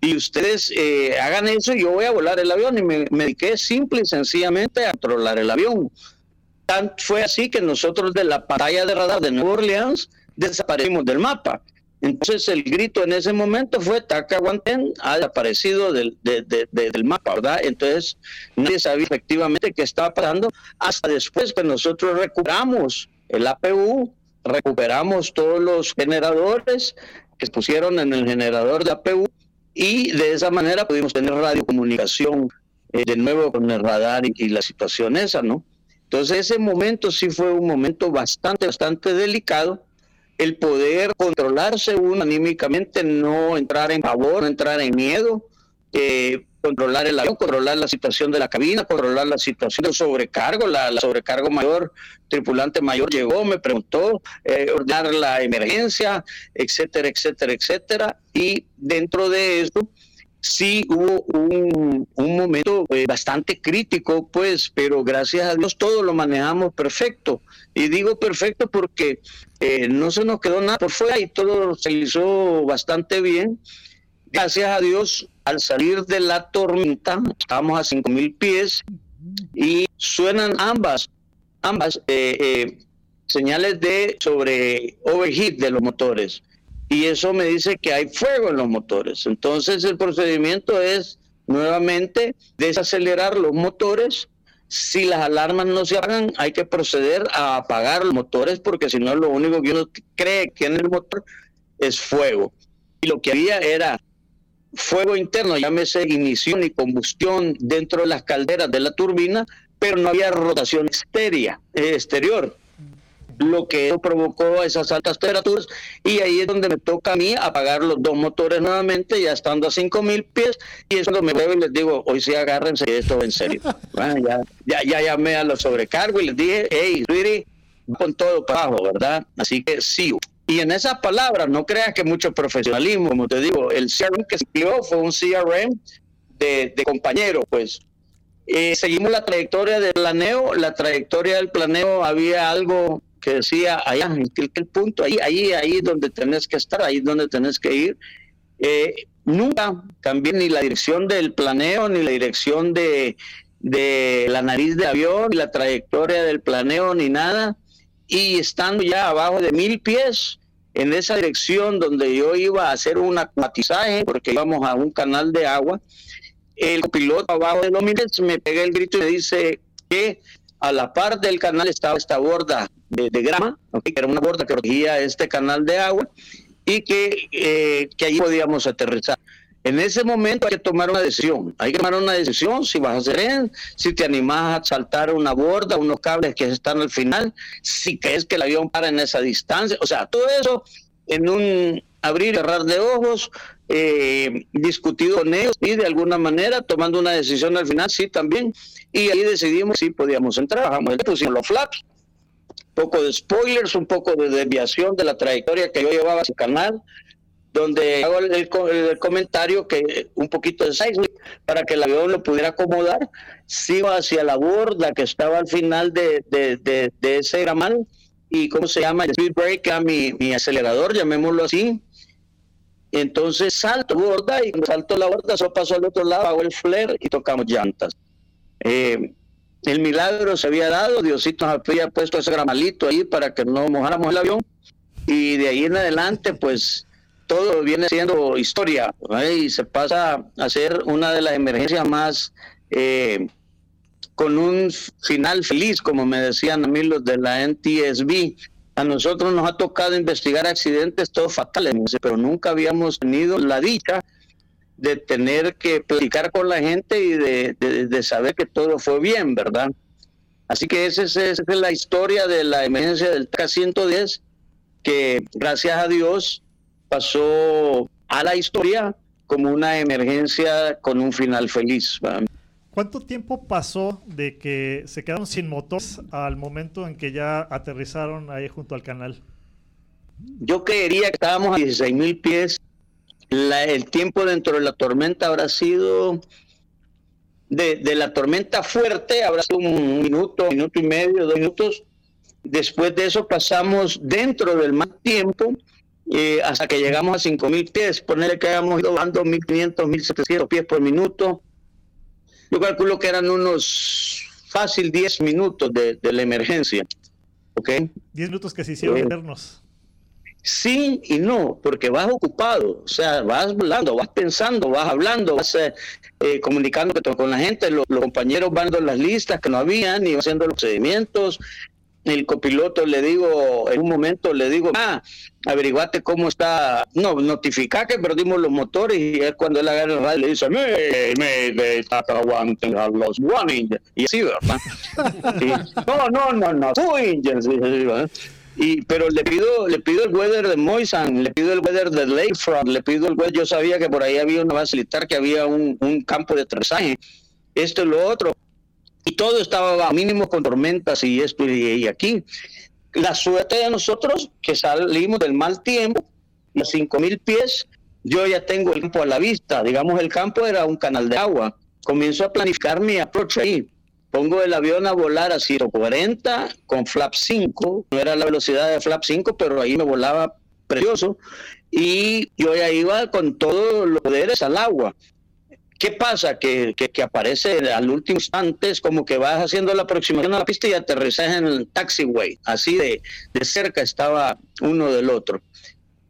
y ustedes eh, hagan eso y yo voy a volar el avión y me, me dediqué simple y sencillamente a controlar el avión. Tan fue así que nosotros de la pantalla de radar de Nueva Orleans desaparecimos del mapa. Entonces el grito en ese momento fue Tacahuantén ha desaparecido del, mapa, ¿verdad? Entonces nadie sabía efectivamente qué estaba pasando hasta después que nosotros recuperamos el APU, recuperamos todos los generadores que se pusieron en el generador de APU y de esa manera pudimos tener radiocomunicación eh, de nuevo con el radar y, y la situación esa, ¿no? Entonces ese momento sí fue un momento bastante, bastante delicado el poder controlarse uno anímicamente, no entrar en pavor, no entrar en miedo, eh, controlar el avión, controlar la situación de la cabina, controlar la situación del sobrecargo, la, sobrecargo mayor, tripulante mayor llegó, me preguntó, eh, ordenar la emergencia, etcétera, etcétera, etcétera. Y dentro de eso, sí hubo un, momento eh, bastante crítico, pues, pero gracias a Dios todo lo manejamos perfecto. Y digo perfecto porque eh, no se nos quedó nada por fuera y todo se hizo bastante bien. Gracias a Dios al salir de la tormenta, estábamos a 5000 pies y suenan ambas, ambas eh, eh, señales de sobre overheat de los motores. Y eso me dice que hay fuego en los motores. Entonces el procedimiento es nuevamente desacelerar los motores. Si las alarmas no se apagan, hay que proceder a apagar los motores porque si no lo único que uno cree que en el motor es fuego. Y lo que había era fuego interno, llámese ignición y combustión dentro de las calderas de la turbina, pero no había rotación exterior, eh, exterior lo que provocó esas altas temperaturas y ahí es donde me toca a mí apagar los dos motores nuevamente ya estando a 5000 pies y es cuando me veo y les digo hoy sí agárrense esto en serio *laughs* ya, ya, ya, llamé a los sobrecargos y les dije hey sweetie con todo para abajo verdad así que sí. Y en esas palabras, no creas que mucho profesionalismo, como te digo, el CRM que se empleó fue un CRM de, de compañero, pues. Eh, seguimos la trayectoria del planeo, la trayectoria del planeo había algo que decía allá, en el punto, ahí, ahí, ahí donde tenés que estar, ahí donde tenés que ir. Eh, nunca cambié ni la dirección del planeo, ni la dirección de, de la nariz de avión, ni la trayectoria del planeo, ni nada y estando ya abajo de mil pies en esa dirección donde yo iba a hacer un acuatizaje porque íbamos a un canal de agua, el piloto abajo de los miles me pega el grito y me dice que a la par del canal estaba esta borda de, grama, que era una borda que protegía este canal de agua y que, eh, que allí podíamos aterrizar. En ese momento hay que tomar una decisión. Hay que tomar una decisión si vas a hacer, si te animas a saltar una borda, unos cables que están al final, si crees que el avión para en esa distancia. O sea, todo eso en un abrir y cerrar de ojos, eh, discutido con ellos y de alguna manera tomando una decisión al final, sí, también. Y ahí decidimos si podíamos entrar. Bajamos, pusimos los flaps, un poco de spoilers, un poco de desviación de la trayectoria que yo llevaba a su canal donde hago el, comentario que un poquito de seismic para que el avión lo pudiera acomodar, sigo hacia la borda que estaba al final de, de, de, ese ramal y cómo se llama, el speed brake, a mi, acelerador, llamémoslo así. Entonces salto borda y salto la borda, eso paso al otro lado, hago el flare y tocamos llantas. Eh, el milagro se había dado, Diosito nos había puesto ese gramalito ahí para que no mojáramos el avión y de ahí en adelante pues todo viene siendo historia y se pasa a ser una de las emergencias más eh, con un final feliz, como me decían a mí los de la NTSB. A nosotros nos ha tocado investigar accidentes todos fatales, pero nunca habíamos tenido la dicha de tener que platicar con la gente y de, saber que todo fue bien, ¿verdad? Así que esa es, esa es la historia de la emergencia del K-110, que gracias a Dios pasó a la historia como una emergencia con un final feliz. ¿Cuánto tiempo pasó de que se quedaron sin motores al momento en que ya aterrizaron ahí junto al canal? Yo creería que estábamos a 16 mil pies. El tiempo dentro de la tormenta habrá sido de, de, la tormenta fuerte, habrá sido un minuto, minuto y medio, dos minutos. Después de eso pasamos dentro del mal tiempo eh, hasta que llegamos a 5.000 pies, ponerle que hayamos ido dando 1.500, 1.700 pies por minuto. Yo calculo que eran unos fácil 10 minutos de, la emergencia. ¿Ok? 10 minutos que se hicieron eh, eternos. Sí y no, porque vas ocupado, o sea, vas hablando, vas pensando, vas hablando, vas eh, eh con la gente, los, compañeros van dando las listas que no habían y haciendo los procedimientos, el copiloto le digo, en un momento le digo, ah, averiguate cómo está, no, notifica que perdimos los motores y es cuando él agarra el radio le dice, me, me, me, los one y así, ¿verdad? *laughs* no, no, no, no, two engines, Y, pero le pido, le pido el weather de Moisan, le pido el weather de Lakefront, le pido el weather, yo sabía que por ahí había una base militar, que había un, un campo de aterrizaje, esto y lo otro. Y todo estaba a mínimo con tormentas y esto y, aquí. La suerte de nosotros que salimos del mal tiempo, los cinco mil pies, yo ya tengo el campo a la vista. Digamos, el campo era un canal de agua. Comienzo a planificar mi approach ahí pongo el avión a volar a 140 con flap 5, no era la velocidad de flap 5, pero ahí me volaba precioso y yo ya iba con todos los poderes al agua. ¿Qué pasa? Que, que, aparece al último instante, es como que vas haciendo la aproximación a la pista y aterrizas en el taxiway, así de, de cerca estaba uno del otro.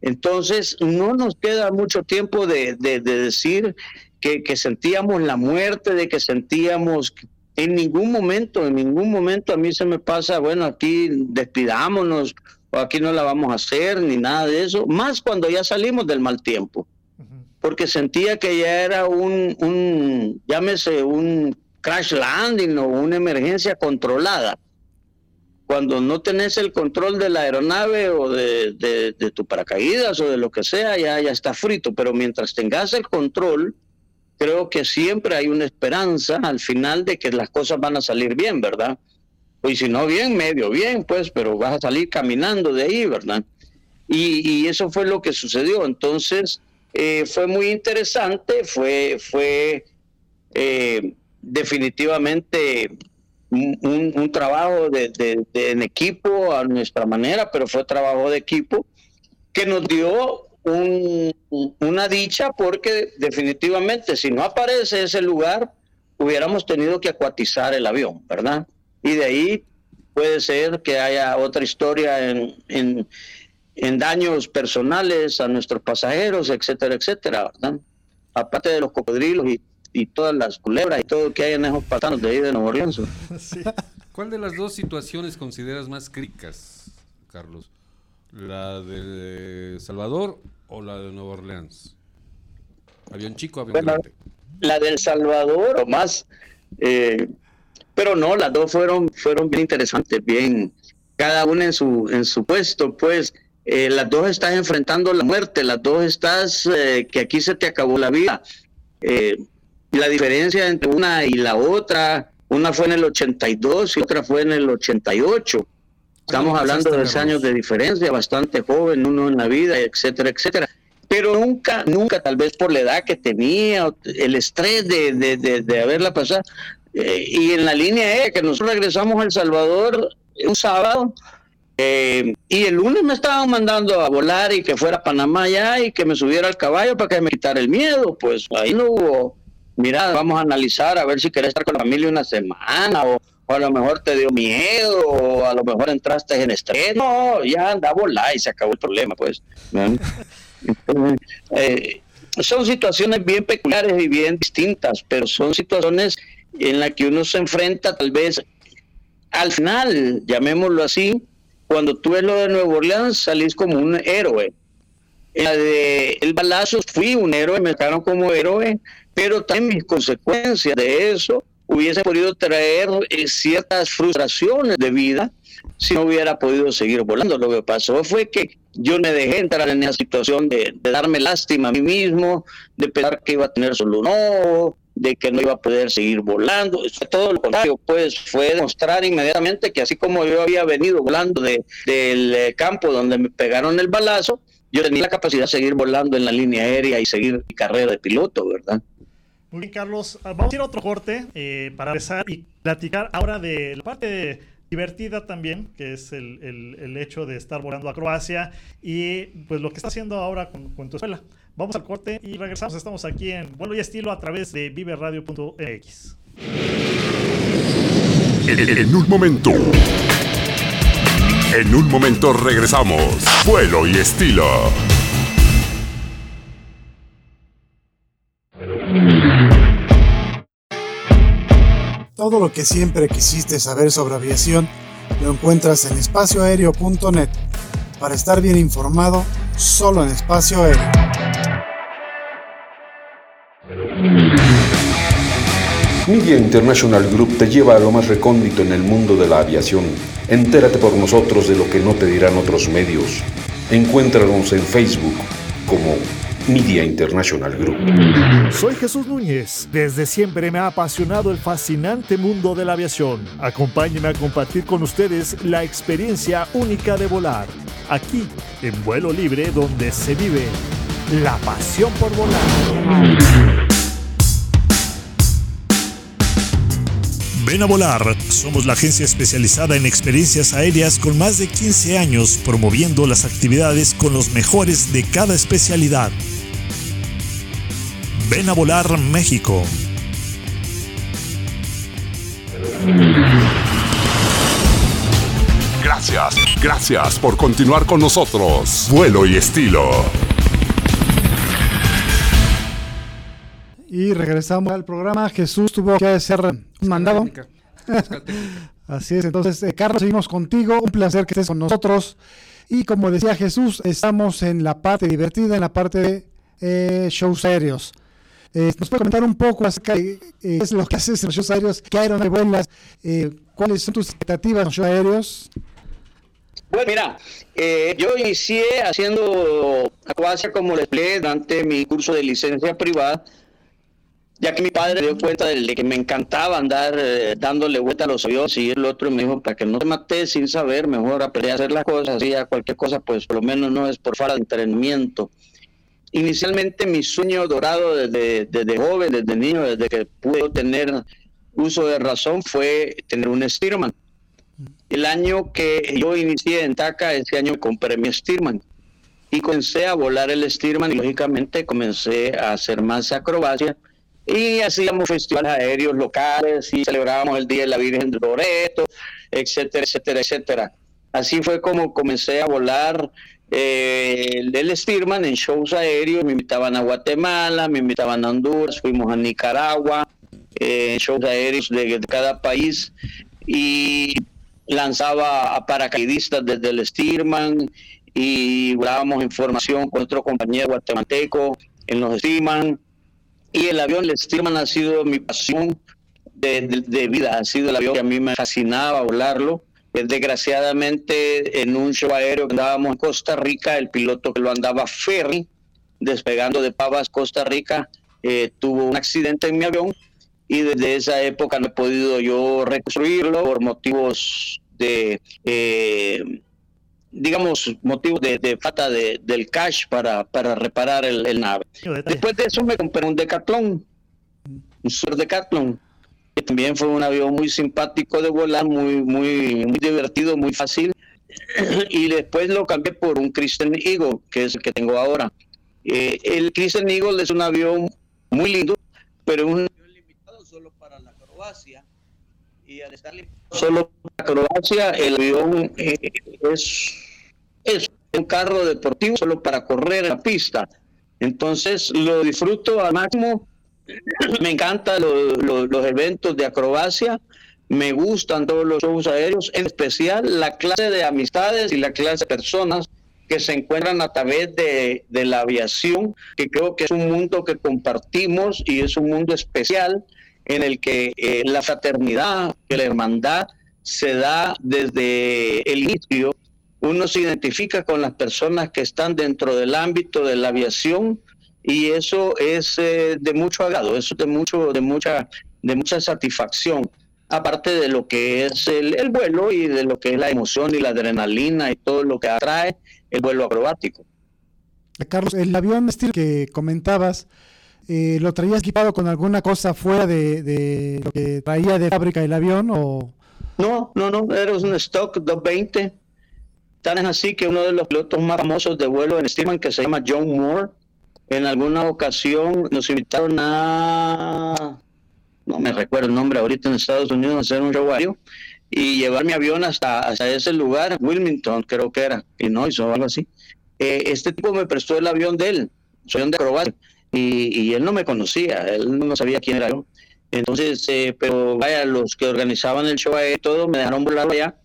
Entonces, no nos queda mucho tiempo de, de, de decir que, que, sentíamos la muerte, de que sentíamos en ningún momento, en ningún momento a mí se me pasa, bueno, aquí despidámonos o aquí no la vamos a hacer ni nada de eso, más cuando ya salimos del mal tiempo, porque sentía que ya era un, un llámese, un crash landing o una emergencia controlada. Cuando no tenés el control de la aeronave o de, de, de tu paracaídas o de lo que sea, ya, ya está frito, pero mientras tengas el control, creo que siempre hay una esperanza al final de que las cosas van a salir bien, ¿verdad? Pues si no bien, medio bien, pues, pero vas a salir caminando de ahí, ¿verdad? Y, eso fue lo que sucedió. Entonces, eh, fue muy interesante, fue, fue eh, definitivamente un, trabajo de, en equipo a nuestra manera, pero fue trabajo de equipo que nos dio un, una dicha porque definitivamente si no aparece ese lugar, hubiéramos tenido que acuatizar el avión, ¿verdad? Y de ahí puede ser que haya otra historia en, en, en daños personales a nuestros pasajeros, etcétera, etcétera, ¿verdad? Aparte de los cocodrilos y, y todas las culebras y todo lo que hay en esos pantanos de ahí de Nuevo Orleans. *laughs* ¿Cuál de las dos situaciones consideras más críticas, Carlos? ¿La de Salvador o la de Nueva Orleans? Avión chico, avión grande. La del Salvador o más, eh, pero no, las dos fueron, fueron bien interesantes, bien, cada una en su, en su puesto, pues eh, las dos estás enfrentando la muerte, las dos estás eh, que aquí se te acabó la vida. la diferencia entre una y la otra, una fue en el 82 y otra fue en el 88 Estamos hablando de años de diferencia, bastante joven uno en la vida, etcétera, etcétera. Pero nunca, nunca, tal vez por la edad que tenía, el estrés de, de, de, haberla pasado. Eh, y en la línea E, que nosotros regresamos a El Salvador un sábado, eh, y el lunes me estaban mandando a volar y que fuera a Panamá ya y que me subiera al caballo para que me quitara el miedo. Pues ahí no hubo, mira, vamos a analizar a ver si querés estar con la familia una semana o o a lo mejor te dio miedo, o a lo mejor entraste en estrés. No, ya anda a volar y se acabó el problema, pues. *laughs* Eh, son situaciones bien peculiares y bien distintas, pero son situaciones en las que uno se enfrenta tal vez al final, llamémoslo así, cuando tú ves lo de Nuevo Orleans salís como un héroe. En la de el balazo fui un héroe, me dejaron como héroe, pero también mis consecuencias de eso hubiese podido traer eh, ciertas frustraciones de vida si no hubiera podido seguir volando. Lo que pasó fue que yo me dejé entrar en esa situación de, darme lástima a mí mismo, de pensar que iba a tener solo un de que no iba a poder seguir volando. Todo lo contrario, pues fue demostrar inmediatamente que así como yo había venido volando de, del eh, campo donde me pegaron el balazo, yo tenía la capacidad de seguir volando en la línea aérea y seguir mi carrera de piloto, ¿verdad? Muy bien, Carlos. Ah, vamos a ir a otro corte eh, para empezar y platicar ahora de la parte divertida también, que es el, hecho de estar volando a Croacia y pues lo que está haciendo ahora con, tu escuela. Vamos al corte y regresamos. Estamos aquí en Vuelo y Estilo a través de viveradio.x. En un momento. En un momento regresamos. Vuelo y Estilo. Todo lo que siempre quisiste saber sobre aviación lo encuentras en espacioaéreo.net. Para estar bien informado, solo en espacio aéreo. Media International Group te lleva a lo más recóndito en el mundo de la aviación. Entérate por nosotros de lo que no te dirán otros medios. Encuéntranos en Facebook como Media International Group. Soy Jesús Núñez. Desde siempre me ha apasionado el fascinante mundo de la aviación. Acompáñeme a compartir con ustedes la experiencia única de volar. Aquí, en vuelo libre, donde se vive la pasión por volar. Ven a volar. Somos la agencia especializada en experiencias aéreas con más de 15 años promoviendo las actividades con los mejores de cada especialidad. Ven a volar México. Gracias, gracias por continuar con nosotros. Vuelo y estilo. Y regresamos al programa. Jesús tuvo que ser mandado. Así es, entonces, eh, Carlos, seguimos contigo. Un placer que estés con nosotros. Y como decía Jesús, estamos en la parte divertida, en la parte de eh, shows aéreos. Eh, ¿Nos puede comentar un poco acerca de qué es lo que haces en los shows aéreos? ¿Qué aeronaves vuelas? ¿Cuáles son tus expectativas en los shows aéreos? Bueno, mira, yo inicié haciendo acrobacia como les durante mi curso de licencia privada ya que mi padre dio cuenta de que me encantaba andar eh, dándole vuelta a los aviones y el otro me dijo, para que no te mates sin saber, mejor aprender a hacer las cosas, así a cualquier cosa, pues por lo menos no es por falta de entrenamiento. Inicialmente mi sueño dorado desde, desde joven, desde niño, desde que pude tener uso de razón, fue tener un Stearman. El año que yo inicié en TACA, ese año compré mi Stearman y comencé a volar el Stearman y lógicamente comencé a hacer más acrobacia y hacíamos festivales aéreos locales y celebrábamos el Día de la Virgen de Loreto, etcétera, etcétera, etcétera. Así fue como comencé a volar eh, el Stearman en shows aéreos, me invitaban a Guatemala, me invitaban a Honduras, fuimos a Nicaragua, eh, shows aéreos de, cada país y lanzaba a paracaidistas desde el Stearman y volábamos información con otro compañero guatemalteco en los Stearman y el avión, el Stearman, ha sido mi pasión de, vida. Ha sido el avión que a mí me fascinaba volarlo. Desgraciadamente, en un show aéreo que andábamos en Costa Rica, el piloto que lo andaba ferry, despegando de Pavas, Costa Rica, eh, tuvo un accidente en mi avión y desde esa época no he podido yo reconstruirlo por motivos de eh, digamos, motivo de, falta de, del cash para, para reparar el, nave. Después de eso me compré un Decathlon, un Sur Decathlon, que también fue un avión muy simpático de volar, muy, muy, muy divertido, muy fácil. *clears throat* y después lo cambié por un Christian Eagle, que es el que tengo ahora. Eh, el Christian Eagle es un avión muy lindo, pero es un avión limitado solo para la Croacia. Y al estar limitado solo para Croacia, el avión eh, es es un carro deportivo solo para correr en la pista. Entonces lo disfruto al máximo. Me encantan los eventos de acrobacia. Me gustan todos los shows aéreos, en especial la clase de amistades y la clase de personas que se encuentran a través de, la aviación, que creo que es un mundo que compartimos y es un mundo especial en el que eh, la fraternidad, la hermandad se da desde el inicio uno se identifica con las personas que están dentro del ámbito de la aviación y eso es eh, de mucho agrado, eso es de mucho, de mucha, de mucha satisfacción, aparte de lo que es el, vuelo y de lo que es la emoción y la adrenalina y todo lo que atrae el vuelo acrobático. Carlos, el avión estilo que comentabas, eh, ¿lo traías equipado con alguna cosa fuera de, de, lo que traía de fábrica el avión o...? No, no, no, era un stock 220 Tan es así que uno de los pilotos más famosos de vuelo en Stearman, que se llama John Moore, en alguna ocasión nos invitaron a, no me recuerdo el nombre ahorita en Estados Unidos, a hacer un show y llevar mi avión hasta, hasta ese lugar, Wilmington creo que era, y no hizo algo así. Eh, este tipo me prestó el avión de él, soy un de y, él no me conocía, él no sabía quién era yo. Entonces, eh, pero vaya, los que organizaban el show y todo me dejaron volar allá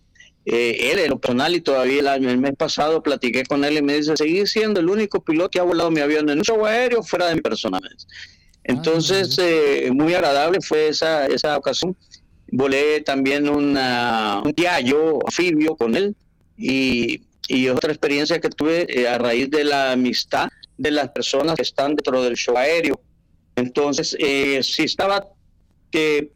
eh, él en lo personal y todavía el, mes pasado platiqué con él y me dice, seguir siendo el único piloto que ha volado mi avión en un show aéreo fuera de mi persona. Entonces, eh, muy agradable fue esa, esa ocasión. Volé también una, un diario anfibio con él y, y otra experiencia que tuve eh, a raíz de la amistad de las personas que están dentro del show aéreo. Entonces, eh, si estaba que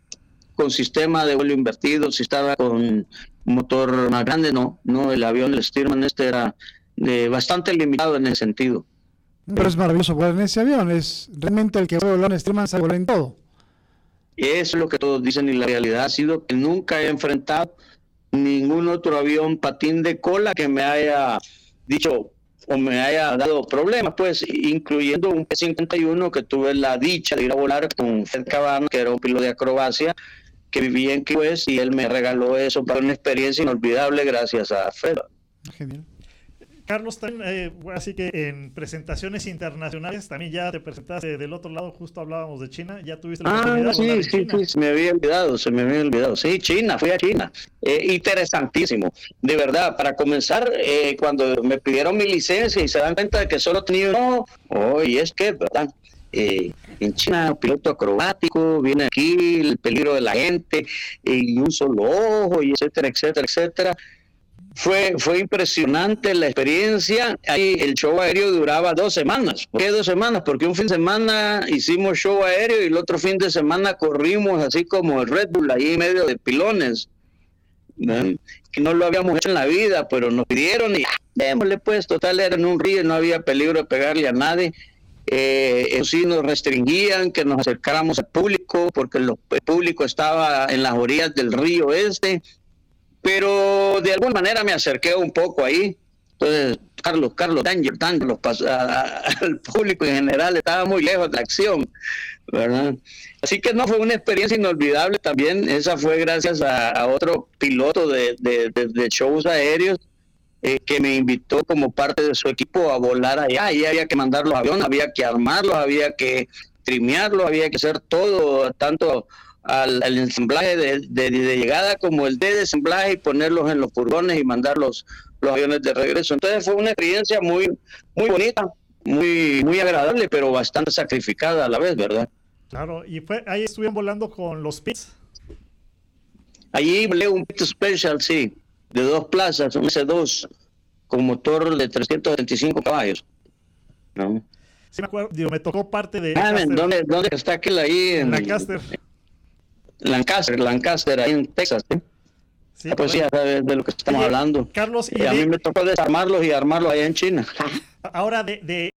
con sistema de vuelo invertido, si estaba con motor más grande, no, no, el avión, el Stearman este era eh, bastante limitado en ese sentido. Pero es maravilloso volar en ese avión, es realmente el que vuela volar en Stearman sabe volar en todo. Eso es lo que todos dicen y la realidad ha sido que nunca he enfrentado ningún otro avión patín de cola que me haya dicho o me haya dado problemas, pues incluyendo un P-51 que tuve la dicha de ir a volar con Fred Cabano, que era un piloto de acrobacia, que vivía en Key y él me regaló eso para una experiencia inolvidable gracias a Fred. Genial. Carlos, también, eh, así que en presentaciones internacionales también ya te presentaste del otro lado, justo hablábamos de China, ya tuviste la ah, sí, sí, sí, se me había olvidado, se me había olvidado. Sí, China, fui a China. Eh, interesantísimo, de verdad. Para comenzar, eh, cuando me pidieron mi licencia y se dan cuenta de que solo tenía uno, oh, y es que, ¿verdad? Eh, en China, piloto acrobático, viene aquí el peligro de la gente, y un solo ojo, y etcétera, etcétera, etcétera. Fue, fue impresionante la experiencia. Ahí el show aéreo duraba dos semanas. ¿Por qué dos semanas? Porque un fin de semana hicimos show aéreo y el otro fin de semana corrimos así como el Red Bull ahí en medio de pilones. Que no lo habíamos hecho en la vida, pero nos pidieron y ah, démosle pues, total era en un río, no había peligro de pegarle a nadie. Eh, eso sí nos restringían que nos acercáramos al público porque el público estaba en las orillas del río este pero de alguna manera me acerqué un poco ahí. Entonces, Carlos, Carlos Danger, Danger *laughs* al público en general estaba muy lejos de la acción, ¿verdad? Así que no fue una experiencia inolvidable también. Esa fue gracias a, otro piloto de, shows aéreos eh, que me invitó como parte de su equipo a volar allá. Y había que mandar los aviones, había que armarlos, había que trimearlos, había que hacer todo, tanto al, ensamblaje de, llegada como el de desemblaje y ponerlos en los furgones y mandar los, aviones de regreso. Entonces fue una experiencia muy, muy bonita, muy, muy agradable, pero bastante sacrificada a la vez, ¿verdad? Claro, y fue, ahí estuvieron volando con los pits. Allí volé un pit special, sí, de dos plazas, un S2 con motor de 325 caballos. ¿no? Sí, me acuerdo, me tocó parte de. Ah, ¿dónde, ¿dónde, está aquel ahí? En, Lancaster. Lancaster, Lancaster, ahí en Texas. ¿eh? Sí, ah, pues sabes de lo que estamos hablando. Carlos, y, a mí me tocó desarmarlos y armarlos allá en China. Ahora, de,